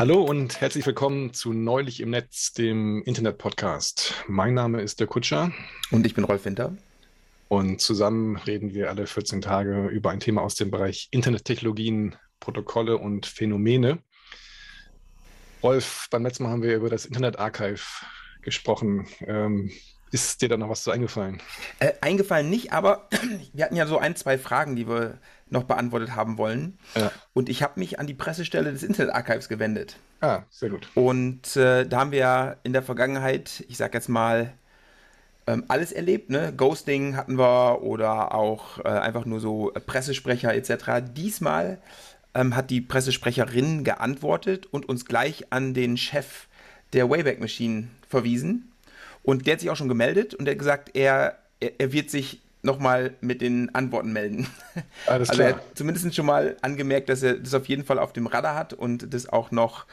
Hallo und herzlich willkommen zu Neulich im Netz, dem Internet-Podcast. Mein Name ist der Kutscher. Und ich bin Rolf Winter. Und zusammen reden wir alle 14 Tage über ein Thema aus dem Bereich Internettechnologien, Protokolle und Phänomene. Rolf, beim letzten Mal haben wir über das Internet Archive gesprochen. Ähm, ist dir da noch was zu eingefallen? Äh, eingefallen nicht, aber wir hatten ja so ein, zwei Fragen, die wir noch beantwortet haben wollen. Ja. Und ich habe mich an die Pressestelle des Internet Archives gewendet. Ah, sehr gut. Und äh, da haben wir ja in der Vergangenheit, ich sag jetzt mal, ähm, alles erlebt. Ne? Ghosting hatten wir oder auch äh, einfach nur so Pressesprecher etc. Diesmal ähm, hat die Pressesprecherin geantwortet und uns gleich an den Chef der Wayback Machine verwiesen. Und der hat sich auch schon gemeldet und der hat gesagt, er, er, er wird sich nochmal mit den Antworten melden. Alles also er hat zumindest schon mal angemerkt, dass er das auf jeden Fall auf dem Radar hat und das auch noch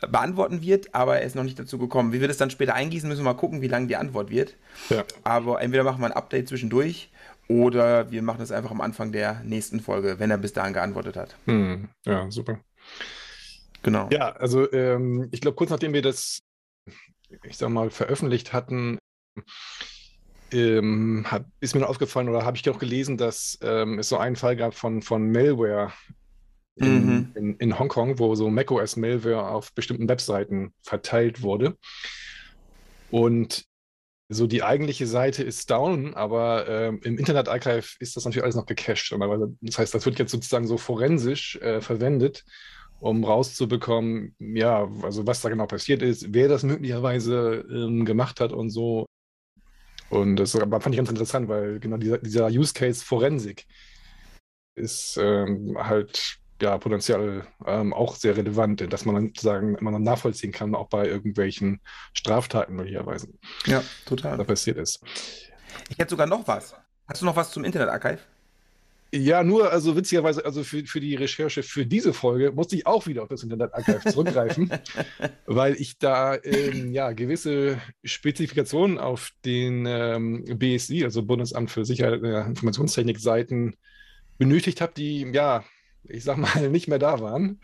beantworten wird, aber er ist noch nicht dazu gekommen. Wie wir das dann später eingießen, müssen wir mal gucken, wie lang die Antwort wird. Ja. Aber entweder machen wir ein Update zwischendurch oder wir machen das einfach am Anfang der nächsten Folge, wenn er bis dahin geantwortet hat. Hm. Ja, super. Genau. Ja, also ähm, ich glaube, kurz nachdem wir das, ich sag mal, veröffentlicht hatten, ähm, hab, ist mir noch aufgefallen oder habe ich auch gelesen, dass ähm, es so einen Fall gab von, von Malware in, mhm. in, in Hongkong, wo so macOS-Malware auf bestimmten Webseiten verteilt wurde. Und so die eigentliche Seite ist down, aber ähm, im Internet Archive ist das natürlich alles noch gecached. Das heißt, das wird jetzt sozusagen so forensisch äh, verwendet, um rauszubekommen, ja, also was da genau passiert ist, wer das möglicherweise ähm, gemacht hat und so. Und das fand ich ganz interessant, weil genau dieser, dieser Use Case Forensik ist ähm, halt ja potenziell ähm, auch sehr relevant, dass man dann sagen, immer noch nachvollziehen kann, auch bei irgendwelchen Straftaten möglicherweise. Ja, total. Da passiert ist. Ich hätte sogar noch was. Hast du noch was zum Internet-Archive? Ja, nur, also witzigerweise, also für, für die Recherche für diese Folge musste ich auch wieder auf das Internet-Archive zurückgreifen, weil ich da ähm, ja gewisse Spezifikationen auf den ähm, BSI, also Bundesamt für Sicherheit der Informationstechnik-Seiten benötigt habe, die ja, ich sag mal, nicht mehr da waren.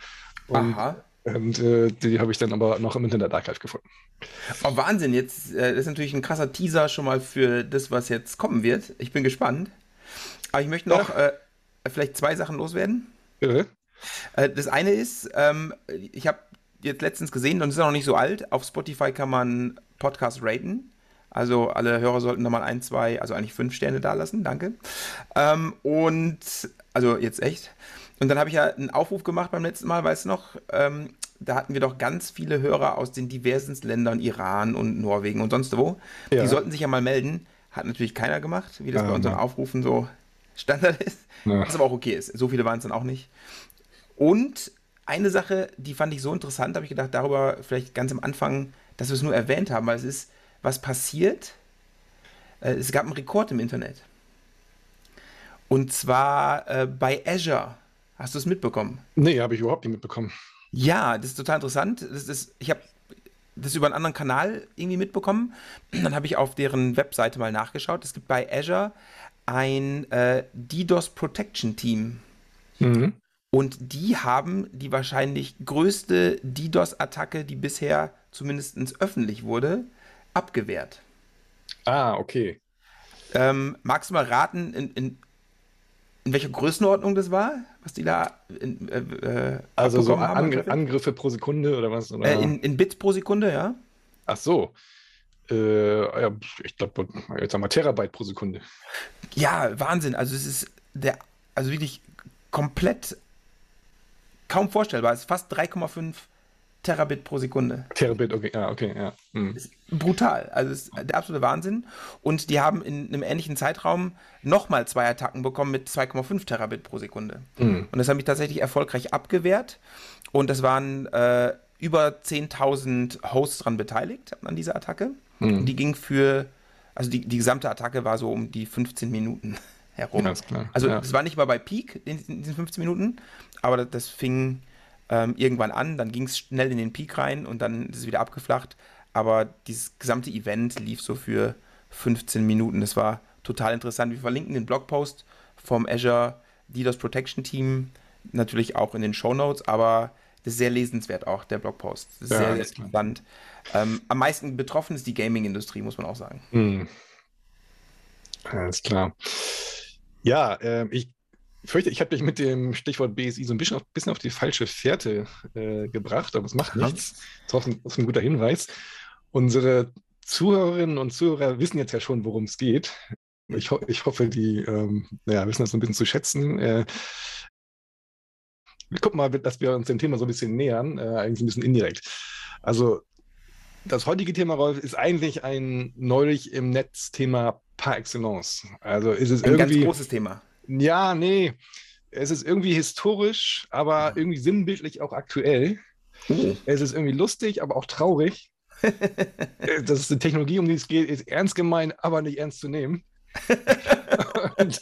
Und, Aha. Und äh, die habe ich dann aber noch im Internet-Archive gefunden. Oh, Wahnsinn, jetzt äh, das ist natürlich ein krasser Teaser schon mal für das, was jetzt kommen wird. Ich bin gespannt. Aber ich möchte noch äh, vielleicht zwei Sachen loswerden. Bitte. Äh, das eine ist, ähm, ich habe jetzt letztens gesehen, und es ist auch noch nicht so alt, auf Spotify kann man Podcast raten. Also alle Hörer sollten nochmal ein, zwei, also eigentlich fünf Sterne da lassen, danke. Ähm, und, also jetzt echt. Und dann habe ich ja einen Aufruf gemacht beim letzten Mal, weißt du noch, ähm, da hatten wir doch ganz viele Hörer aus den diversen Ländern, Iran und Norwegen und sonst wo. Ja. Die sollten sich ja mal melden. Hat natürlich keiner gemacht, wie das ja, bei unseren ja. Aufrufen so Standard ist. Ja. Was aber auch okay ist. So viele waren es dann auch nicht. Und eine Sache, die fand ich so interessant, habe ich gedacht, darüber vielleicht ganz am Anfang, dass wir es nur erwähnt haben, weil es ist, was passiert. Äh, es gab einen Rekord im Internet. Und zwar äh, bei Azure. Hast du es mitbekommen? Nee, habe ich überhaupt nicht mitbekommen. Ja, das ist total interessant. Das ist, ich habe das über einen anderen Kanal irgendwie mitbekommen. Dann habe ich auf deren Webseite mal nachgeschaut. Es gibt bei Azure ein äh, DDoS Protection Team. Mhm. Und die haben die wahrscheinlich größte DDoS-Attacke, die bisher zumindest öffentlich wurde, abgewehrt. Ah, okay. Ähm, magst du mal raten, in, in, in, welcher Größenordnung das war, was die da in, äh, äh Also so Angr Angriffe pro Sekunde oder was? Oder? Äh, in, in Bits pro Sekunde, ja. Ach so. Äh, ja, ich glaube, jetzt haben wir Terabyte pro Sekunde. Ja, Wahnsinn. Also es ist der, also wirklich komplett kaum vorstellbar. Es ist fast 3,5 Terabit pro Sekunde. Terabit, okay, ja, okay, ja. Hm. Ist brutal. Also es ist der absolute Wahnsinn. Und die haben in einem ähnlichen Zeitraum nochmal zwei Attacken bekommen mit 2,5 Terabit pro Sekunde. Hm. Und das haben ich tatsächlich erfolgreich abgewehrt. Und das waren äh, über 10.000 Hosts dran beteiligt an dieser Attacke. Mhm. Die ging für, also die, die gesamte Attacke war so um die 15 Minuten herum. Ganz klar. Also es ja. war nicht mal bei Peak in, in, diesen 15 Minuten, aber das, das fing ähm, irgendwann an, dann ging es schnell in den Peak rein und dann ist es wieder abgeflacht. Aber dieses gesamte Event lief so für 15 Minuten. Das war total interessant. Wir verlinken den Blogpost vom Azure DDoS Protection Team natürlich auch in den Show Notes, aber Das ist sehr lesenswert auch, der Blogpost. Das ist ja, sehr, sehr interessant. Ähm, am meisten betroffen ist die Gaming-Industrie, muss man auch sagen. Hm. Alles klar. Ja, äh, ich fürchte, ich habe dich mit dem Stichwort BSI so ein bisschen auf, bisschen auf die falsche Fährte äh, gebracht, aber es macht nichts. Das ist, ein, das ist ein guter Hinweis. Unsere Zuhörerinnen und Zuhörer wissen jetzt ja schon, worum es geht. Ich, ho ich hoffe, die ähm, ja, wissen das ein bisschen zu schätzen. Äh, gucken mal, dass wir uns dem Thema so ein bisschen nähern, äh, eigentlich ein bisschen indirekt. Also das heutige Thema, Rolf, ist eigentlich ein neulich im Netz Thema par excellence. Also ist es ein irgendwie. Ein ganz großes Thema. Ja, nee. Es ist irgendwie historisch, aber ja. irgendwie sinnbildlich auch aktuell. Oh. Es ist irgendwie lustig, aber auch traurig. das ist eine Technologie, um die es geht, ist ernst gemeint, aber nicht ernst zu nehmen. und,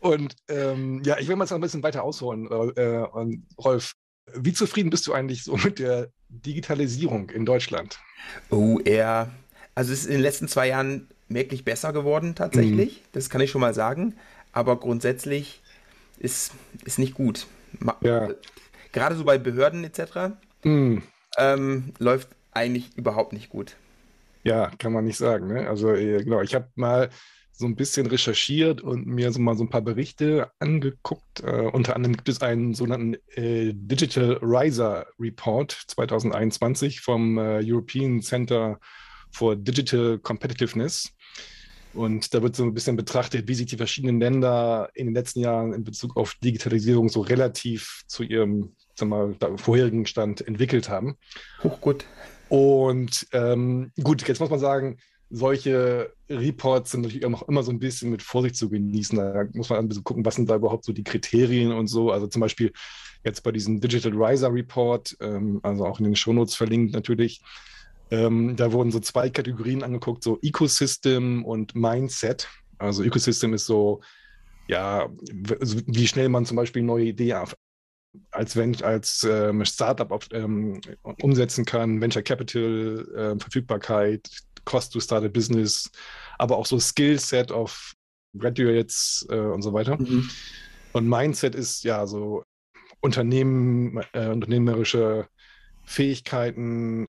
und ähm, ja, ich will mal jetzt noch ein bisschen weiter ausholen. Äh, und Rolf, wie zufrieden bist du eigentlich so mit der Digitalisierung in Deutschland? Oh, eher. Also es ist in den letzten zwei Jahren merklich besser geworden tatsächlich. Mhm. Das kann ich schon mal sagen. Aber grundsätzlich ist, ist nicht gut. Ja. Gerade so bei Behörden etc. Mhm. Ähm, läuft eigentlich überhaupt nicht gut. Ja, kann man nicht sagen. Ne? Also äh, genau, ich habe mal so ein bisschen recherchiert und mir so mal so ein paar Berichte angeguckt. Äh, unter anderem gibt es einen sogenannten äh, Digital Riser Report 2021 vom äh, European Center for Digital Competitiveness. Und da wird so ein bisschen betrachtet, wie sich die verschiedenen Länder in den letzten Jahren in Bezug auf Digitalisierung so relativ zu ihrem sagen wir mal, vorherigen Stand entwickelt haben. Hochgut. Und ähm, gut, jetzt muss man sagen, solche Reports sind natürlich auch immer so ein bisschen mit Vorsicht zu genießen. Da muss man ein bisschen gucken, was sind da überhaupt so die Kriterien und so. Also zum Beispiel jetzt bei diesem Digital Riser Report, ähm, also auch in den Shownotes verlinkt natürlich, ähm, da wurden so zwei Kategorien angeguckt, so Ecosystem und Mindset. Also Ecosystem ist so, ja, wie schnell man zum Beispiel neue Ideen als, als ähm, Startup auf, ähm, umsetzen kann, Venture Capital, äh, Verfügbarkeit, Cost to Start a Business, aber auch so Skillset of Graduates äh, und so weiter. Mhm. Und Mindset ist ja so Unternehmen, äh, unternehmerische Fähigkeiten,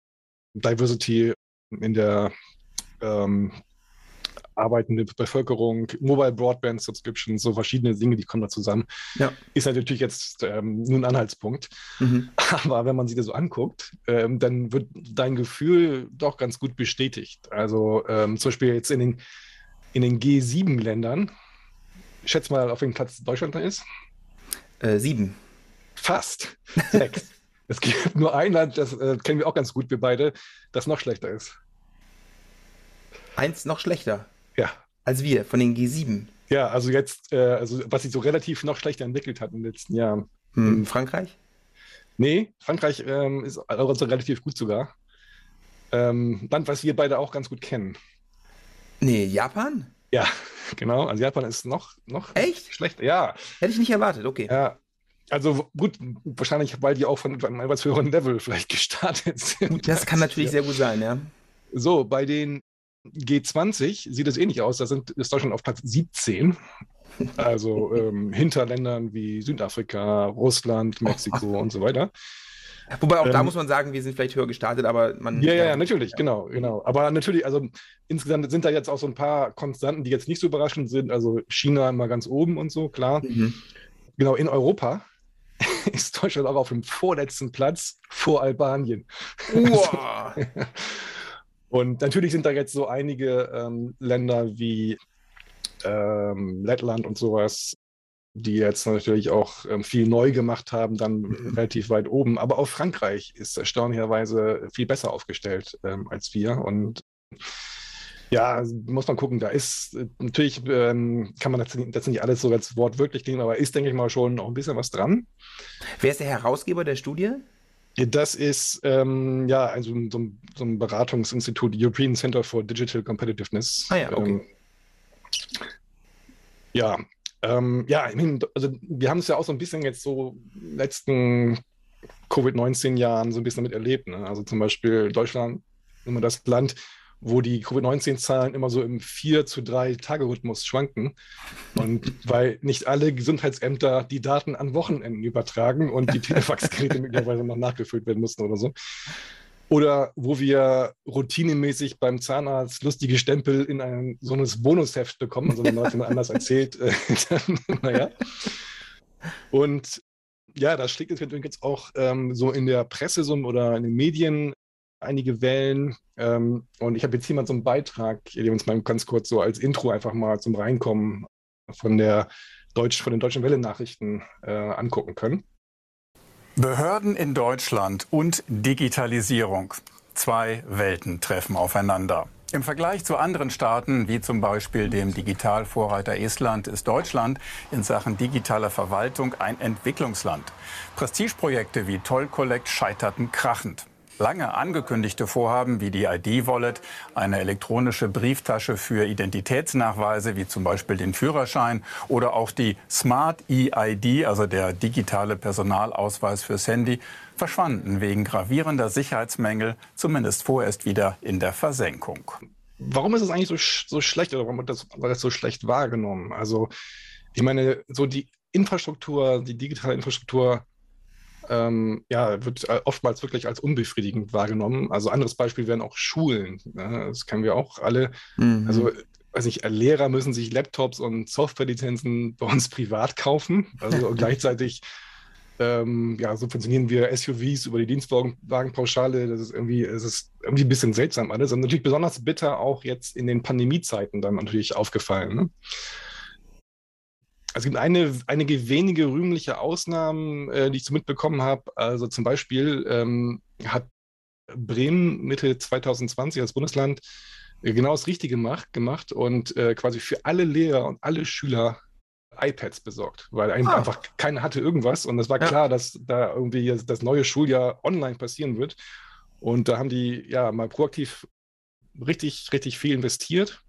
Diversity in der ähm, arbeitende Bevölkerung, Mobile Broadband Subscriptions, so verschiedene Dinge, die kommen da zusammen. Ja. Ist natürlich jetzt ähm, nur ein Anhaltspunkt. Mhm. Aber wenn man sich das so anguckt, ähm, dann wird dein Gefühl doch ganz gut bestätigt. Also ähm, zum Beispiel jetzt in den, in den G7-Ländern, schätz mal, auf welchem Platz Deutschland da ist. Äh, sieben. Fast. Sechs. es gibt nur ein Land, das äh, kennen wir auch ganz gut, wir beide, das noch schlechter ist. Eins noch schlechter. Ja. Als wir, von den G7. Ja, also jetzt, äh, also was sich so relativ noch schlechter entwickelt hat in den letzten Jahren. Hm, Frankreich? Nee, Frankreich ähm, ist also relativ gut sogar. Ähm, Land, was wir beide auch ganz gut kennen. Nee, Japan? Ja, genau. Also Japan ist noch, noch Echt? schlechter. Ja. Hätte ich nicht erwartet, okay. Ja. Also gut, wahrscheinlich, weil die auch von einem etwas höheren Level vielleicht gestartet sind. Das kann natürlich sehr gut sein, ja. So, bei den G20 sieht es ähnlich aus. Da sind, ist Deutschland auf Platz 17. Also ähm, hinter Ländern wie Südafrika, Russland, Mexiko und so weiter. Wobei auch ähm, da muss man sagen, wir sind vielleicht höher gestartet, aber man. Ja, ja, ja natürlich, ja. genau, genau. Aber natürlich, also insgesamt sind da jetzt auch so ein paar Konstanten, die jetzt nicht so überraschend sind. Also China immer ganz oben und so, klar. Mhm. Genau, in Europa ist Deutschland auch auf dem vorletzten Platz vor Albanien. Wow. Und natürlich sind da jetzt so einige ähm, Länder wie ähm, Lettland und sowas, die jetzt natürlich auch ähm, viel neu gemacht haben, dann mhm. relativ weit oben. Aber auch Frankreich ist erstaunlicherweise viel besser aufgestellt ähm, als wir. Und ja, muss man gucken. Da ist natürlich, ähm, kann man das, das nicht alles so als Wort wirklich nehmen, aber ist, denke ich mal, schon noch ein bisschen was dran. Wer ist der Herausgeber der Studie? Das ist ähm, ja also so, so, ein Beratungsinstitut, European Center for Digital Competitiveness. Ah ja, okay. Ähm, ja, ähm, ja, also wir haben es ja auch so ein bisschen jetzt so letzten Covid-19 Jahren so ein bisschen damit erlebt. Ne? Also zum Beispiel Deutschland, immer das Land, wo die Covid-19-Zahlen immer so im 4 zu 3 Tage-Rhythmus schwanken. Und weil nicht alle Gesundheitsämter die Daten an Wochenenden übertragen und die Telefaxgeräte möglicherweise noch nachgefüllt werden mussten oder so. Oder wo wir routinemäßig beim Zahnarzt lustige Stempel in ein so ein Bonusheft bekommen, also wenn Leute anders erzählt. Äh, naja. Und ja, das schlägt jetzt auch ähm, so in der Presse so, oder in den Medien einige Wellen. Ähm, und ich habe jetzt hier mal so einen Beitrag, den wir uns mal ganz kurz so als Intro einfach mal zum Reinkommen von der Deutsch, von den deutschen Welle-Nachrichten äh, angucken können. Behörden in Deutschland und Digitalisierung. Zwei Welten treffen aufeinander. Im Vergleich zu anderen Staaten, wie zum Beispiel dem Digitalvorreiter Estland, ist Deutschland in Sachen digitaler Verwaltung ein Entwicklungsland. Prestigeprojekte wie Toll Collect scheiterten krachend. Lange angekündigte Vorhaben wie die ID-Wallet, eine elektronische Brieftasche für Identitätsnachweise wie zum Beispiel den Führerschein oder auch die Smart EID, also der digitale Personalausweis fürs Handy, verschwanden wegen gravierender Sicherheitsmängel zumindest vorerst wieder in der Versenkung. Warum ist es eigentlich so, so schlecht oder warum wird das, wird das so schlecht wahrgenommen? Also ich meine, so die Infrastruktur, die digitale Infrastruktur ähm, ja, wird äh, oftmals wirklich als unbefriedigend wahrgenommen. Also anderes Beispiel wären auch Schulen. Ja, das kennen wir auch alle. Mhm. Also weiß ich, Lehrer müssen sich Laptops und Softwarelizenzen bei uns privat kaufen. Also gleichzeitig ähm, ja, subventionieren wir SUVs über die Dienstwagenpauschale. Das ist irgendwie, es ist irgendwie ein bisschen seltsam alles. Und natürlich besonders bitter auch jetzt in den Pandemiezeiten dann natürlich aufgefallen. Ne? Es gibt eine, einige wenige rühmliche Ausnahmen, äh, die ich so mitbekommen habe. Also zum Beispiel ähm, hat Bremen Mitte 2020 als Bundesland äh, genau das Richtige gemacht, gemacht und äh, quasi für alle Lehrer und alle Schüler iPads besorgt, weil ah. einfach keiner hatte irgendwas und es war ja. klar, dass da irgendwie das neue Schuljahr online passieren wird. Und da haben die ja mal proaktiv richtig, richtig viel investiert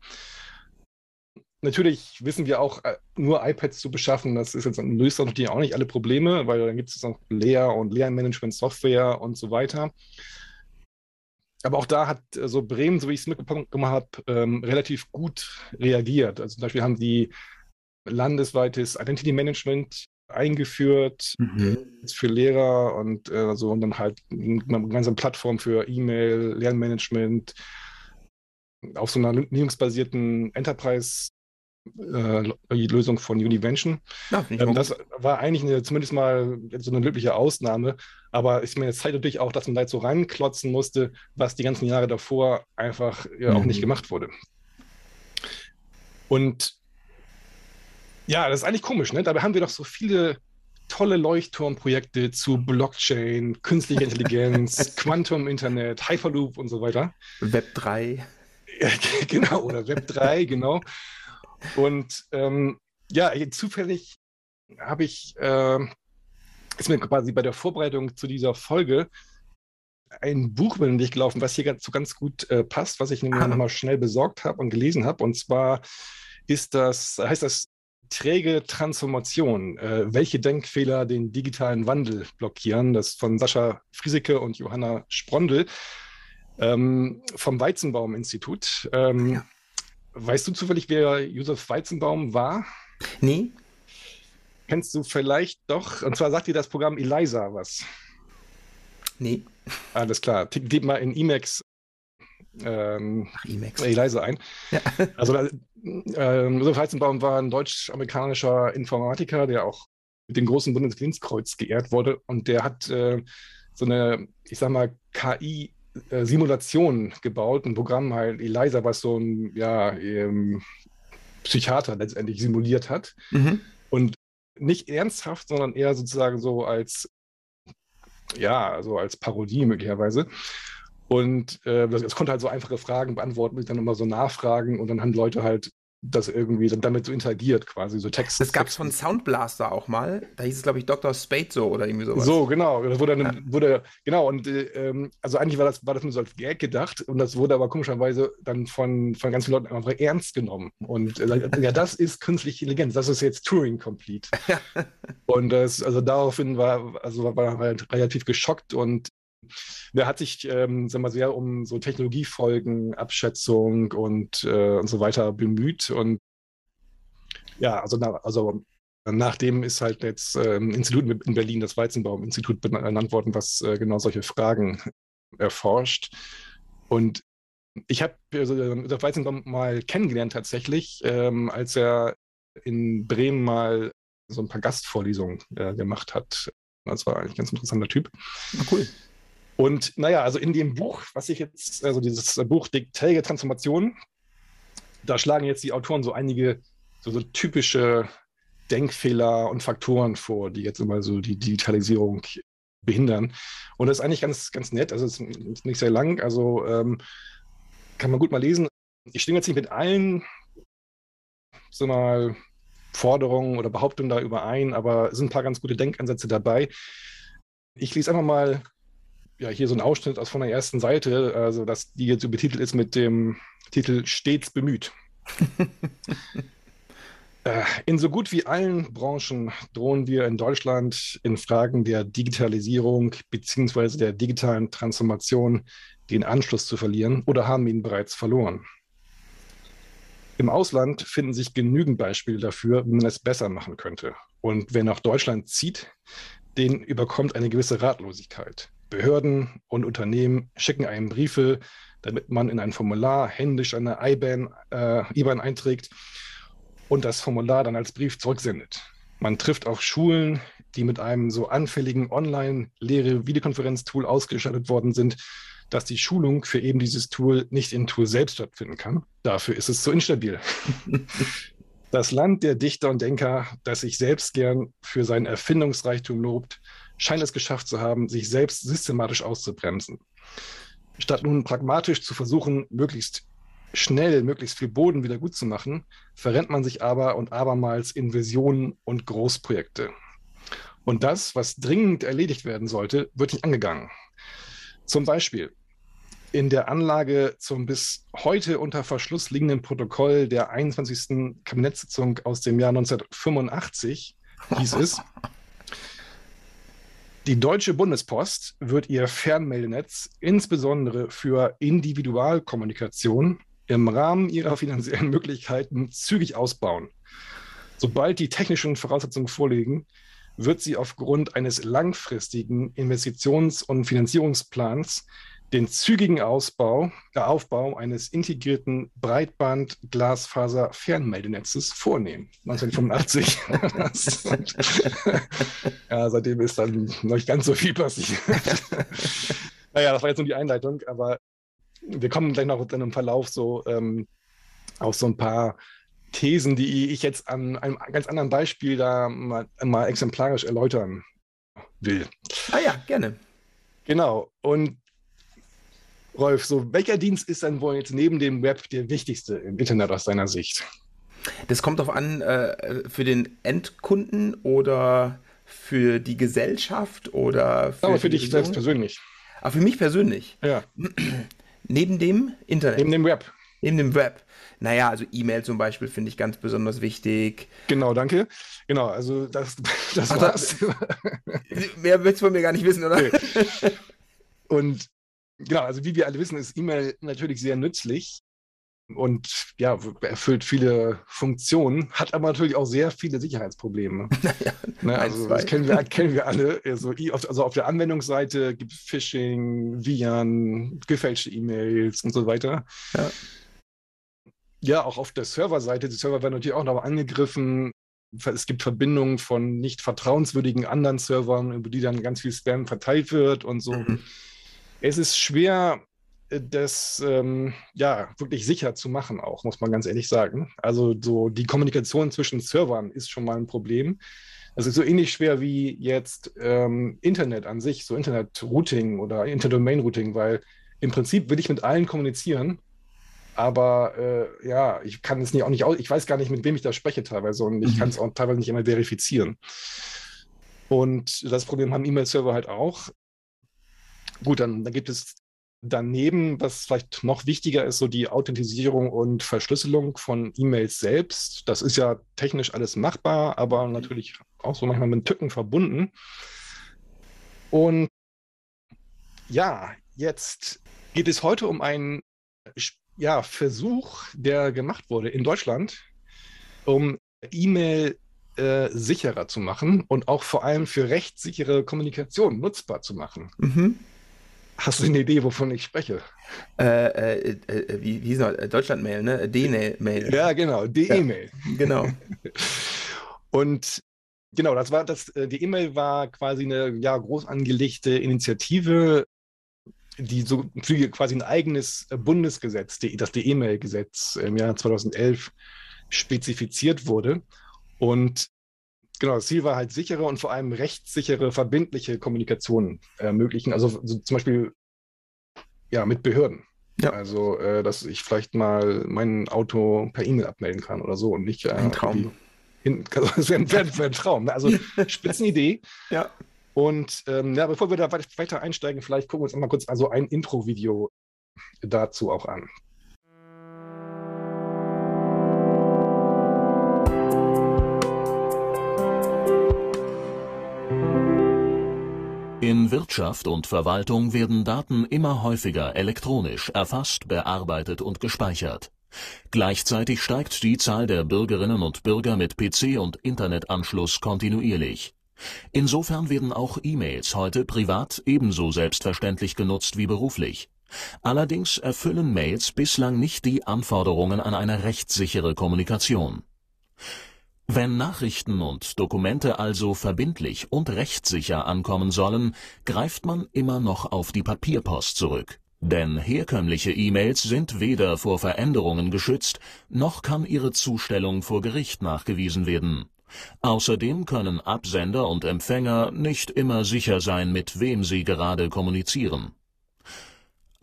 natürlich wissen wir auch, äh, nur iPads zu beschaffen, das ist jetzt, löst natürlich auch nicht alle Probleme, weil dann gibt es noch Lehr- und Lehrmanagement-Software und so weiter. Aber auch da hat so also Bremen, so wie ich es mitbekommen habe, ähm, relativ gut reagiert. Also zum Beispiel haben die landesweites Identity Management eingeführt mhm. für Lehrer und äh, so und dann halt eine gemeinsame Plattform für E-Mail, Lernmanagement auf so einer Linux-basierten Enterprise äh, die Lösung von Univention. Ja, ähm, das war eigentlich eine, zumindest mal so eine löbliche Ausnahme, aber ich meine, es zeigt natürlich auch, dass man da jetzt so reinklotzen musste, was die ganzen Jahre davor einfach ja, mhm. auch nicht mhm. gemacht wurde. Und ja, das ist eigentlich komisch, ne? Dabei haben wir doch so viele tolle Leuchtturmprojekte zu Blockchain, künstlicher Intelligenz, Quantum-Internet, Hyperloop und so weiter. Web 3. Ja, genau, oder Web 3, genau. Und ähm, ja, zufällig habe ich, äh, ist mir quasi bei der Vorbereitung zu dieser Folge ein Buch über den Weg gelaufen, was hier ganz, so ganz gut äh, passt, was ich nämlich ah. nochmal schnell besorgt habe und gelesen habe. Und zwar ist das, heißt das träge Transformation, äh, welche Denkfehler den digitalen Wandel blockieren. Das von Sascha Frieseke und Johanna Sprondel ähm, vom Weizenbaum-Institut. Ähm, ja. Weißt du zufällig, wer Josef Weizenbaum war? Nee. Kennst du vielleicht doch? Und zwar sagt dir das Programm Eliza was. Nee. Alles klar. Gib mal in Emacs ähm, Emacs. Eliza ein. Ja. Also ähm, Josef Weizenbaum war ein deutsch-amerikanischer Informatiker, der auch mit dem großen Bundesdienstkreuz geehrt wurde. Und der hat äh, so eine, ich sag mal, KI äh, Simulation gebaut, ein Programm halt, ELISA, was so ein ja, ähm, Psychiater letztendlich simuliert hat. Mhm. Und nicht ernsthaft, sondern eher sozusagen so als, ja, so als Parodie möglicherweise. Und äh, das, konnte halt so einfache Fragen beantworten, mit dann immer so Nachfragen und dann haben Leute halt das irgendwie damit so interagiert, quasi so Text. Das gab es von Soundblaster auch mal. Da hieß es, glaube ich, Dr. Spade so oder irgendwie sowas. So, genau. Das wurde dann, ja. wurde, genau, und äh, ähm, also eigentlich war das, war das nur so als Gag gedacht und das wurde aber komischerweise dann von, von ganz vielen Leuten einfach ernst genommen. Und äh, ja, das ist künstliche Intelligenz, das ist jetzt Turing Complete. und das, also daraufhin war, also war, war halt relativ geschockt und der hat sich ähm, sagen wir, sehr um so Technologiefolgen, und, äh, und so weiter bemüht. Und ja, also, na, also nachdem ist halt jetzt äh, ein Institut in Berlin, das Weizenbaum-Institut, benannt worden, was äh, genau solche Fragen erforscht. Und ich habe also, Weizenbaum mal kennengelernt tatsächlich, ähm, als er in Bremen mal so ein paar Gastvorlesungen äh, gemacht hat. Das war eigentlich ein ganz interessanter Typ. Na, cool. Und naja, also in dem Buch, was ich jetzt, also dieses Buch Digitäre Transformation, da schlagen jetzt die Autoren so einige so, so typische Denkfehler und Faktoren vor, die jetzt immer so die Digitalisierung behindern. Und das ist eigentlich ganz, ganz nett. Also es ist nicht sehr lang, also ähm, kann man gut mal lesen. Ich stimme jetzt nicht mit allen so mal Forderungen oder Behauptungen da überein, aber es sind ein paar ganz gute Denkansätze dabei. Ich lese einfach mal ja, hier so einen Ausschnitt aus von der ersten Seite, also dass die jetzt übertitelt ist mit dem Titel Stets bemüht. Äh, in so gut wie allen Branchen drohen wir in Deutschland in Fragen der Digitalisierung bzw. der digitalen Transformation den Anschluss zu verlieren oder haben ihn bereits verloren. Im Ausland finden sich genügend Beispiele dafür, wie man es besser machen könnte. Und wer nach Deutschland zieht, den überkommt eine gewisse Ratlosigkeit. Behörden und Unternehmen schicken einem Briefe, damit man in ein Formular händisch eine IBAN, äh, IBAN einträgt und das Formular dann als Brief zurücksendet. Man trifft auf Schulen, die mit einem so anfälligen Online-Lehre-Videokonferenz-Tool ausgestattet worden sind, dass die Schulung für eben dieses Tool nicht im Tool selbst stattfinden kann. Dafür ist es zu instabil. das Land der Dichter und Denker, das sich selbst gern für seinen Erfindungsreichtum lobt, scheint es geschafft zu haben, sich selbst systematisch auszubremsen. Statt nun pragmatisch zu versuchen, möglichst schnell möglichst viel Boden wieder gut zu machen, verrennt man sich aber und abermals in Visionen und Großprojekte. Und das, was dringend erledigt werden sollte, wird nicht angegangen. Zum Beispiel in der Anlage zum bis heute unter Verschluss liegenden Protokoll der 21. Kabinettssitzung aus dem Jahr 1985 hieß es, die Deutsche Bundespost wird ihr Fernmeldenetz insbesondere für Individualkommunikation im Rahmen ihrer finanziellen Möglichkeiten zügig ausbauen. Sobald die technischen Voraussetzungen vorliegen, wird sie aufgrund eines langfristigen Investitions- und Finanzierungsplans den zügigen Ausbau, der Aufbau eines integrierten Breitband-Glasfaser-Fernmeldenetzes vornehmen. 1985. ja, seitdem ist dann noch nicht ganz so viel passiert. naja, das war jetzt nur die Einleitung, aber wir kommen gleich noch dann im Verlauf so ähm, auf so ein paar Thesen, die ich jetzt an einem ganz anderen Beispiel da mal, mal exemplarisch erläutern will. Ah ja, gerne. Genau. Und Rolf, so welcher Dienst ist dann wohl jetzt neben dem Web der wichtigste im Internet aus deiner Sicht? Das kommt darauf an, äh, für den Endkunden oder für die Gesellschaft oder für. Aber für dich selbst persönlich. Ah, für mich persönlich? Ja. Neben dem Internet. Neben dem Web. Neben dem Web. Naja, also E-Mail zum Beispiel finde ich ganz besonders wichtig. Genau, danke. Genau, also das, das Ach, war's. Mehr willst du von mir gar nicht wissen, oder? Okay. Und genau, also wie wir alle wissen, ist E-Mail natürlich sehr nützlich und ja, erfüllt viele Funktionen, hat aber natürlich auch sehr viele Sicherheitsprobleme. Naja, ne, also das kennen wir, kennen wir alle. Also, also auf der Anwendungsseite gibt es Phishing, Viren, gefälschte E-Mails und so weiter. Ja. ja, auch auf der Serverseite, die Server werden natürlich auch noch angegriffen. Es gibt Verbindungen von nicht vertrauenswürdigen anderen Servern, über die dann ganz viel Spam verteilt wird und so. Mhm. Es ist schwer, das ähm, ja wirklich sicher zu machen, auch, muss man ganz ehrlich sagen. Also so die Kommunikation zwischen Servern ist schon mal ein Problem. Es ist so ähnlich schwer wie jetzt ähm, Internet an sich, so Internet-Routing oder Interdomain-Routing, weil im Prinzip will ich mit allen kommunizieren, aber äh, ja, ich kann es nicht, auch nicht, ich weiß gar nicht, mit wem ich da spreche teilweise und ich mhm. kann es auch teilweise nicht immer verifizieren. Und das Problem haben E-Mail-Server halt auch. Gut, dann, dann gibt es Daneben, was vielleicht noch wichtiger ist, so die Authentisierung und Verschlüsselung von E-Mails selbst. Das ist ja technisch alles machbar, aber natürlich auch so manchmal mit Tücken verbunden. Und ja, jetzt geht es heute um einen ja, Versuch, der gemacht wurde in Deutschland, um E-Mail äh, sicherer zu machen und auch vor allem für rechtssichere Kommunikation nutzbar zu machen. Mhm. Hast du eine Idee, wovon ich spreche? Äh, äh, äh wie, wie hieß das? Deutschlandmail, ne? D-Mail. Ja, genau, DE-Mail. Ja, genau. und genau, das war das, äh, die E-Mail war quasi eine ja, groß angelegte Initiative, die so für quasi ein eigenes Bundesgesetz, das E-Mail-Gesetz im Jahr 2011 spezifiziert wurde. Und genau, das Ziel war halt sichere und vor allem rechtssichere, verbindliche Kommunikation ermöglichen. Also so zum Beispiel ja, mit Behörden. Ja. Also, äh, dass ich vielleicht mal mein Auto per E-Mail abmelden kann oder so und nicht. Äh, ein Traum. Hin, das wäre wär, wär ein Traum. Ne? Also, Spitzenidee. ja. Und ähm, ja, bevor wir da weiter einsteigen, vielleicht gucken wir uns mal kurz also ein Intro-Video dazu auch an. Wirtschaft und Verwaltung werden Daten immer häufiger elektronisch erfasst, bearbeitet und gespeichert. Gleichzeitig steigt die Zahl der Bürgerinnen und Bürger mit PC und Internetanschluss kontinuierlich. Insofern werden auch E-Mails heute privat ebenso selbstverständlich genutzt wie beruflich. Allerdings erfüllen Mails bislang nicht die Anforderungen an eine rechtssichere Kommunikation. Wenn Nachrichten und Dokumente also verbindlich und rechtssicher ankommen sollen, greift man immer noch auf die Papierpost zurück. Denn herkömmliche E-Mails sind weder vor Veränderungen geschützt, noch kann ihre Zustellung vor Gericht nachgewiesen werden Außerdem können Absender und Empfänger nicht immer sicher sein, mit wem sie gerade kommunizieren.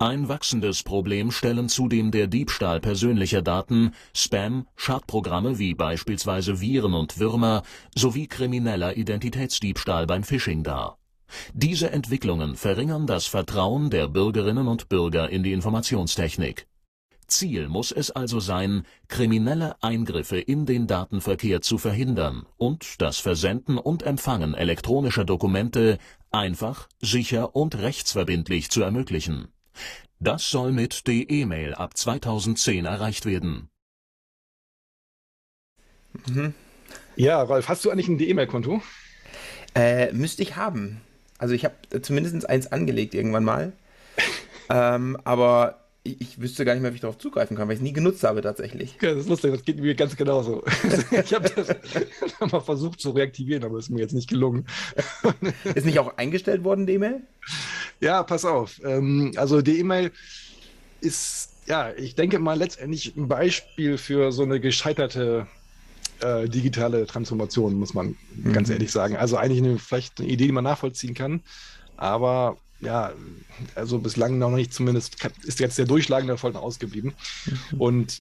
Ein wachsendes Problem stellen zudem der Diebstahl persönlicher Daten, Spam, Schadprogramme wie beispielsweise Viren und Würmer sowie krimineller Identitätsdiebstahl beim Phishing dar. Diese Entwicklungen verringern das Vertrauen der Bürgerinnen und Bürger in die Informationstechnik Ziel muss es also sein, kriminelle Eingriffe in den Datenverkehr zu verhindern und das Versenden und Empfangen elektronischer Dokumente einfach, sicher und rechtsverbindlich zu ermöglichen. Das soll mit D-E-Mail ab 2010 erreicht werden. Mhm. Ja, Rolf, hast du eigentlich ein D-E-Mail-Konto? Äh, müsste ich haben. Also ich habe zumindest eins angelegt irgendwann mal. ähm, aber ich, ich, wüsste gar nicht mehr, wie ich darauf zugreifen kann, weil ich es nie genutzt habe tatsächlich. Ja, das ist lustig, das geht mir ganz genauso. ich habe das mal versucht zu reaktivieren, aber es ist mir jetzt nicht gelungen. ist nicht auch eingestellt worden, die E-Mail? Ja, pass auf. Ähm, also die E-Mail ist, ja, ich denke mal letztendlich ein Beispiel für so eine gescheiterte äh, digitale Transformation, muss man mhm. ganz ehrlich sagen. Also eigentlich eine, vielleicht eine Idee, die man nachvollziehen kann, aber ja, also bislang noch nicht, zumindest ist jetzt der durchschlagende Erfolg ausgeblieben. Mhm. Und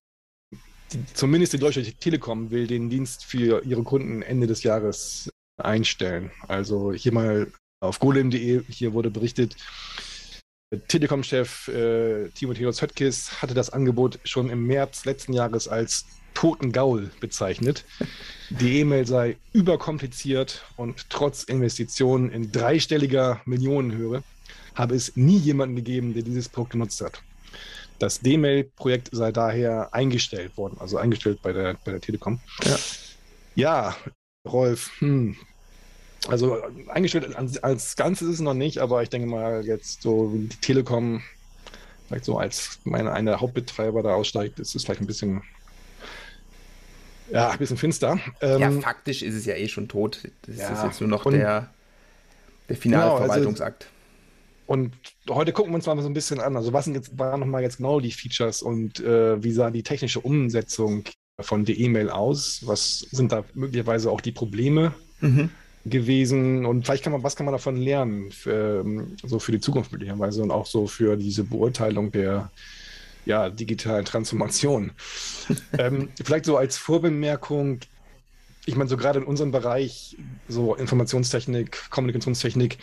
die, zumindest die Deutsche Telekom will den Dienst für ihre Kunden Ende des Jahres einstellen. Also hier mal auf golem.de, hier wurde berichtet, Telekom-Chef äh, Timotheus Höttges hatte das Angebot schon im März letzten Jahres als toten Gaul bezeichnet. Die E-Mail sei überkompliziert und trotz Investitionen in dreistelliger Millionenhöhe habe es nie jemanden gegeben, der dieses Produkt genutzt hat. Das D-Mail-Projekt sei daher eingestellt worden, also eingestellt bei der, bei der Telekom. Ja, ja Rolf, hm. Also eingestellt als, als Ganzes ist es noch nicht, aber ich denke mal, jetzt so die Telekom, vielleicht so als meine, eine Hauptbetreiber da aussteigt, ist es vielleicht ein bisschen ja, ein bisschen finster. Ähm, ja, faktisch ist es ja eh schon tot. Das ja, ist jetzt nur noch der, der finale genau, also Verwaltungsakt. Also, und heute gucken wir uns mal so ein bisschen an. Also was sind jetzt, waren nochmal jetzt genau die Features und äh, wie sah die technische Umsetzung von der E-Mail aus? Was sind da möglicherweise auch die Probleme mhm. Gewesen? Und vielleicht kann man, was kann man davon lernen, für, ähm, so für die Zukunft möglicherweise und auch so für diese Beurteilung der ja, digitalen Transformation. ähm, vielleicht so als Vorbemerkung, ich meine, so gerade in unserem Bereich, so Informationstechnik, Kommunikationstechnik,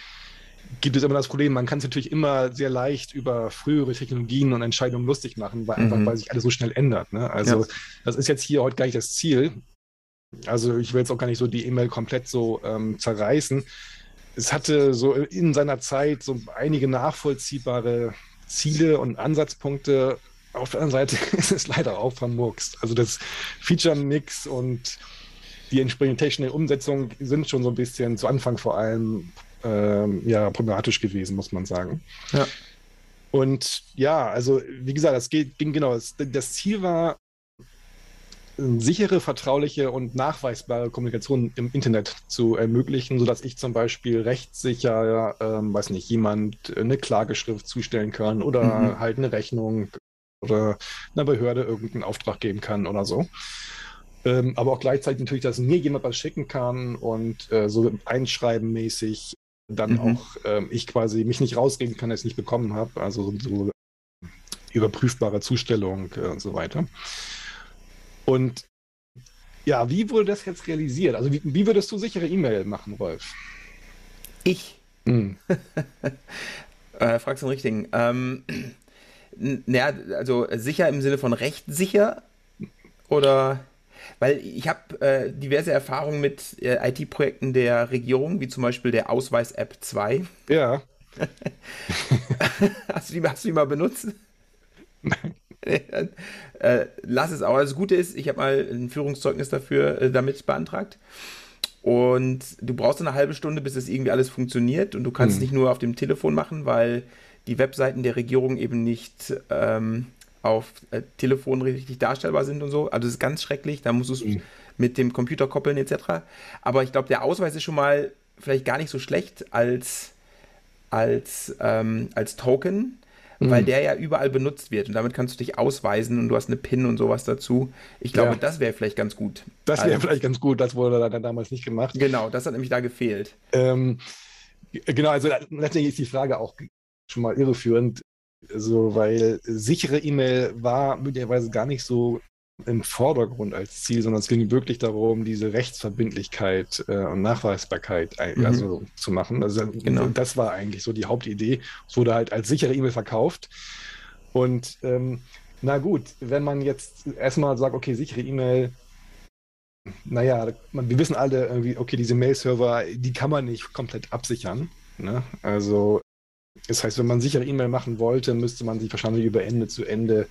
gibt es immer das Problem, man kann es natürlich immer sehr leicht über frühere Technologien und Entscheidungen lustig machen, weil mhm. einfach, weil sich alles so schnell ändert. Ne? Also ja. das ist jetzt hier heute gar nicht das Ziel. Also ich will jetzt auch gar nicht so die E-Mail komplett so ähm, zerreißen. es hatte so in seiner Zeit so einige nachvollziehbare Ziele und Ansatzpunkte. Auf der anderen Seite ist es leider auch vermurkst. Also das Feature-Mix und die entsprechende technische Umsetzung sind schon so ein bisschen zu Anfang vor allem ähm, ja, problematisch gewesen, muss man sagen. Ja. Und ja, also wie gesagt, das geht, ging genau. Das, das Ziel war, sichere, vertrauliche und nachweisbare Kommunikation im Internet zu ermöglichen, sodass ich zum Beispiel rechtssicher, ähm, weiß nicht, jemand eine Klageschrift zustellen kann oder mhm. halt eine Rechnung oder einer Behörde irgendeinen Auftrag geben kann oder so. Ähm, aber auch gleichzeitig natürlich, dass mir jemand was schicken kann und äh, so einschreibenmäßig dann mhm. auch ähm, ich quasi mich nicht rausreden kann, dass ich es nicht bekommen habe. Also so überprüfbare Zustellung äh, und so weiter. Und ja, wie wurde das jetzt realisiert? Also wie, wie würdest du sichere E-Mail machen, Rolf? Ich? Hm. äh, fragst du den richtigen. Ähm, naja, also sicher im Sinne von rechtssicher oder weil ich habe äh, diverse Erfahrungen mit äh, IT-Projekten der Regierung, wie zum Beispiel der Ausweis-App 2. Ja. hast, du die, hast du die mal benutzt? Nein. Äh, lass es auch. Das Gute ist, ich habe mal ein Führungszeugnis dafür äh, damit beantragt. Und du brauchst eine halbe Stunde, bis es irgendwie alles funktioniert. Und du kannst hm. nicht nur auf dem Telefon machen, weil die Webseiten der Regierung eben nicht ähm, auf äh, Telefon richtig darstellbar sind und so. Also das ist ganz schrecklich. Da musst du es mhm. mit dem Computer koppeln etc. Aber ich glaube, der Ausweis ist schon mal vielleicht gar nicht so schlecht als, als, ähm, als Token mhm. weil der ja überall benutzt wird und damit kannst du dich ausweisen und du hast eine PIN und sowas dazu. Ich glaube, ja. das wäre vielleicht ganz gut. Das wäre also, vielleicht ganz gut, das wurde dann damals nicht gemacht. Genau, das hat nämlich da gefehlt. Ähm, genau, also letztendlich ist die Frage auch schon mal irreführend, so, weil sichere E-Mail war möglicherweise gar nicht so im Vordergrund als Ziel, sondern es ging wirklich darum, diese Rechtsverbindlichkeit äh, und Nachweisbarkeit mhm. also, zu machen. Also genau. das war eigentlich so die Hauptidee. Es wurde halt als sichere E-Mail verkauft. Und ähm, na gut, wenn man jetzt erstmal sagt, okay, sichere E-Mail, naja, wir wissen alle irgendwie, okay, diese Mail-Server, die kann man nicht komplett absichern. Ne? Also das heißt, wenn man sichere E-Mail machen wollte, müsste man sich wahrscheinlich über Ende zu Ende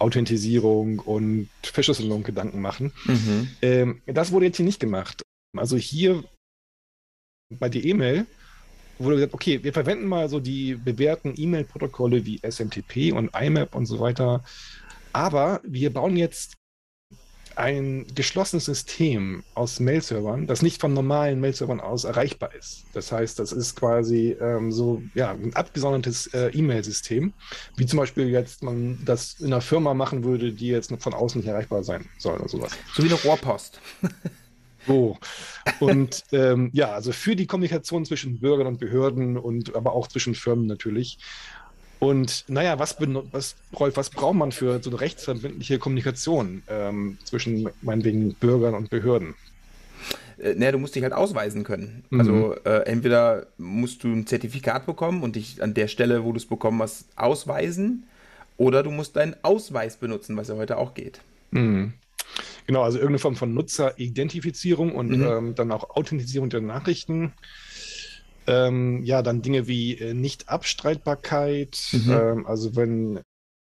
Authentisierung und Verschlüsselung Gedanken machen. Mhm. Ähm, das wurde jetzt hier nicht gemacht. Also hier bei der E-Mail wurde gesagt, okay, wir verwenden mal so die bewährten E-Mail-Protokolle wie SMTP und IMAP und so weiter. Aber wir bauen jetzt ein geschlossenes System aus Mail-Servern, das nicht von normalen Mail-Servern aus erreichbar ist. Das heißt, das ist quasi ähm, so ja, ein abgesondertes äh, E-Mail-System, wie zum Beispiel jetzt man das in einer Firma machen würde, die jetzt von außen nicht erreichbar sein soll oder sowas. So wie eine Rohrpost. So. Und ähm, ja, also für die Kommunikation zwischen Bürgern und Behörden und aber auch zwischen Firmen natürlich. Und naja, was, was, Rolf, was braucht man für so eine rechtsverbindliche Kommunikation ähm, zwischen meinetwegen Bürgern und Behörden? Äh, naja, du musst dich halt ausweisen können. Mhm. Also äh, entweder musst du ein Zertifikat bekommen und dich an der Stelle, wo du es bekommen hast, ausweisen, oder du musst deinen Ausweis benutzen, was ja heute auch geht. Mhm. Genau, also irgendeine Form von Nutzeridentifizierung und mhm. ähm, dann auch Authentisierung der Nachrichten. Ähm, ja, dann Dinge wie äh, Nicht-Abstreitbarkeit. Mhm. Ähm, also wenn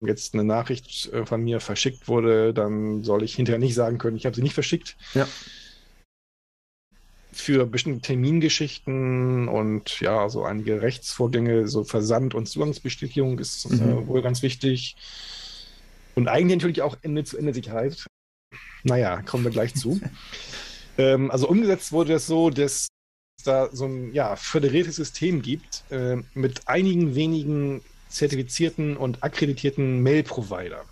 jetzt eine Nachricht äh, von mir verschickt wurde, dann soll ich hinterher nicht sagen können, ich habe sie nicht verschickt. Ja. Für bestimmte Termingeschichten und ja, so einige Rechtsvorgänge, so Versand- und Zugangsbestätigung ist äh, mhm. äh, wohl ganz wichtig. Und eigentlich natürlich auch Ende-zu-Ende-Sicherheit. Naja, kommen wir gleich zu. ähm, also umgesetzt wurde das so, dass da so ein ja, föderiertes System gibt äh, mit einigen wenigen zertifizierten und akkreditierten Mail-Provider,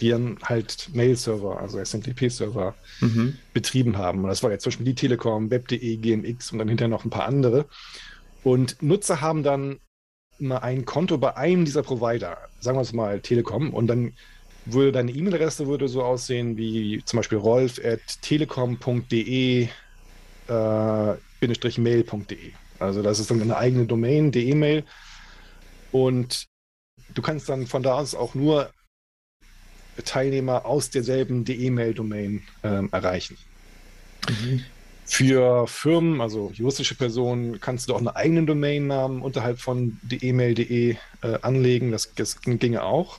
die dann halt Mail-Server, also SMTP-Server, mhm. betrieben haben. Und das war jetzt zum Beispiel die Telekom, Web.de, GMX und dann hinterher noch ein paar andere. Und Nutzer haben dann mal ein Konto bei einem dieser Provider, sagen wir es mal Telekom, und dann würde deine E-Mail-Adresse würde so aussehen wie zum Beispiel rolf at telekom.de äh, mail.de. Also das ist dann eine eigene Domain, die E-Mail. Und du kannst dann von da aus auch nur Teilnehmer aus derselben DE-Mail-Domain ähm, erreichen. Mhm. Für Firmen, also juristische Personen, kannst du auch einen eigenen Domainnamen unterhalb von email.de äh, anlegen. Das, das ginge auch.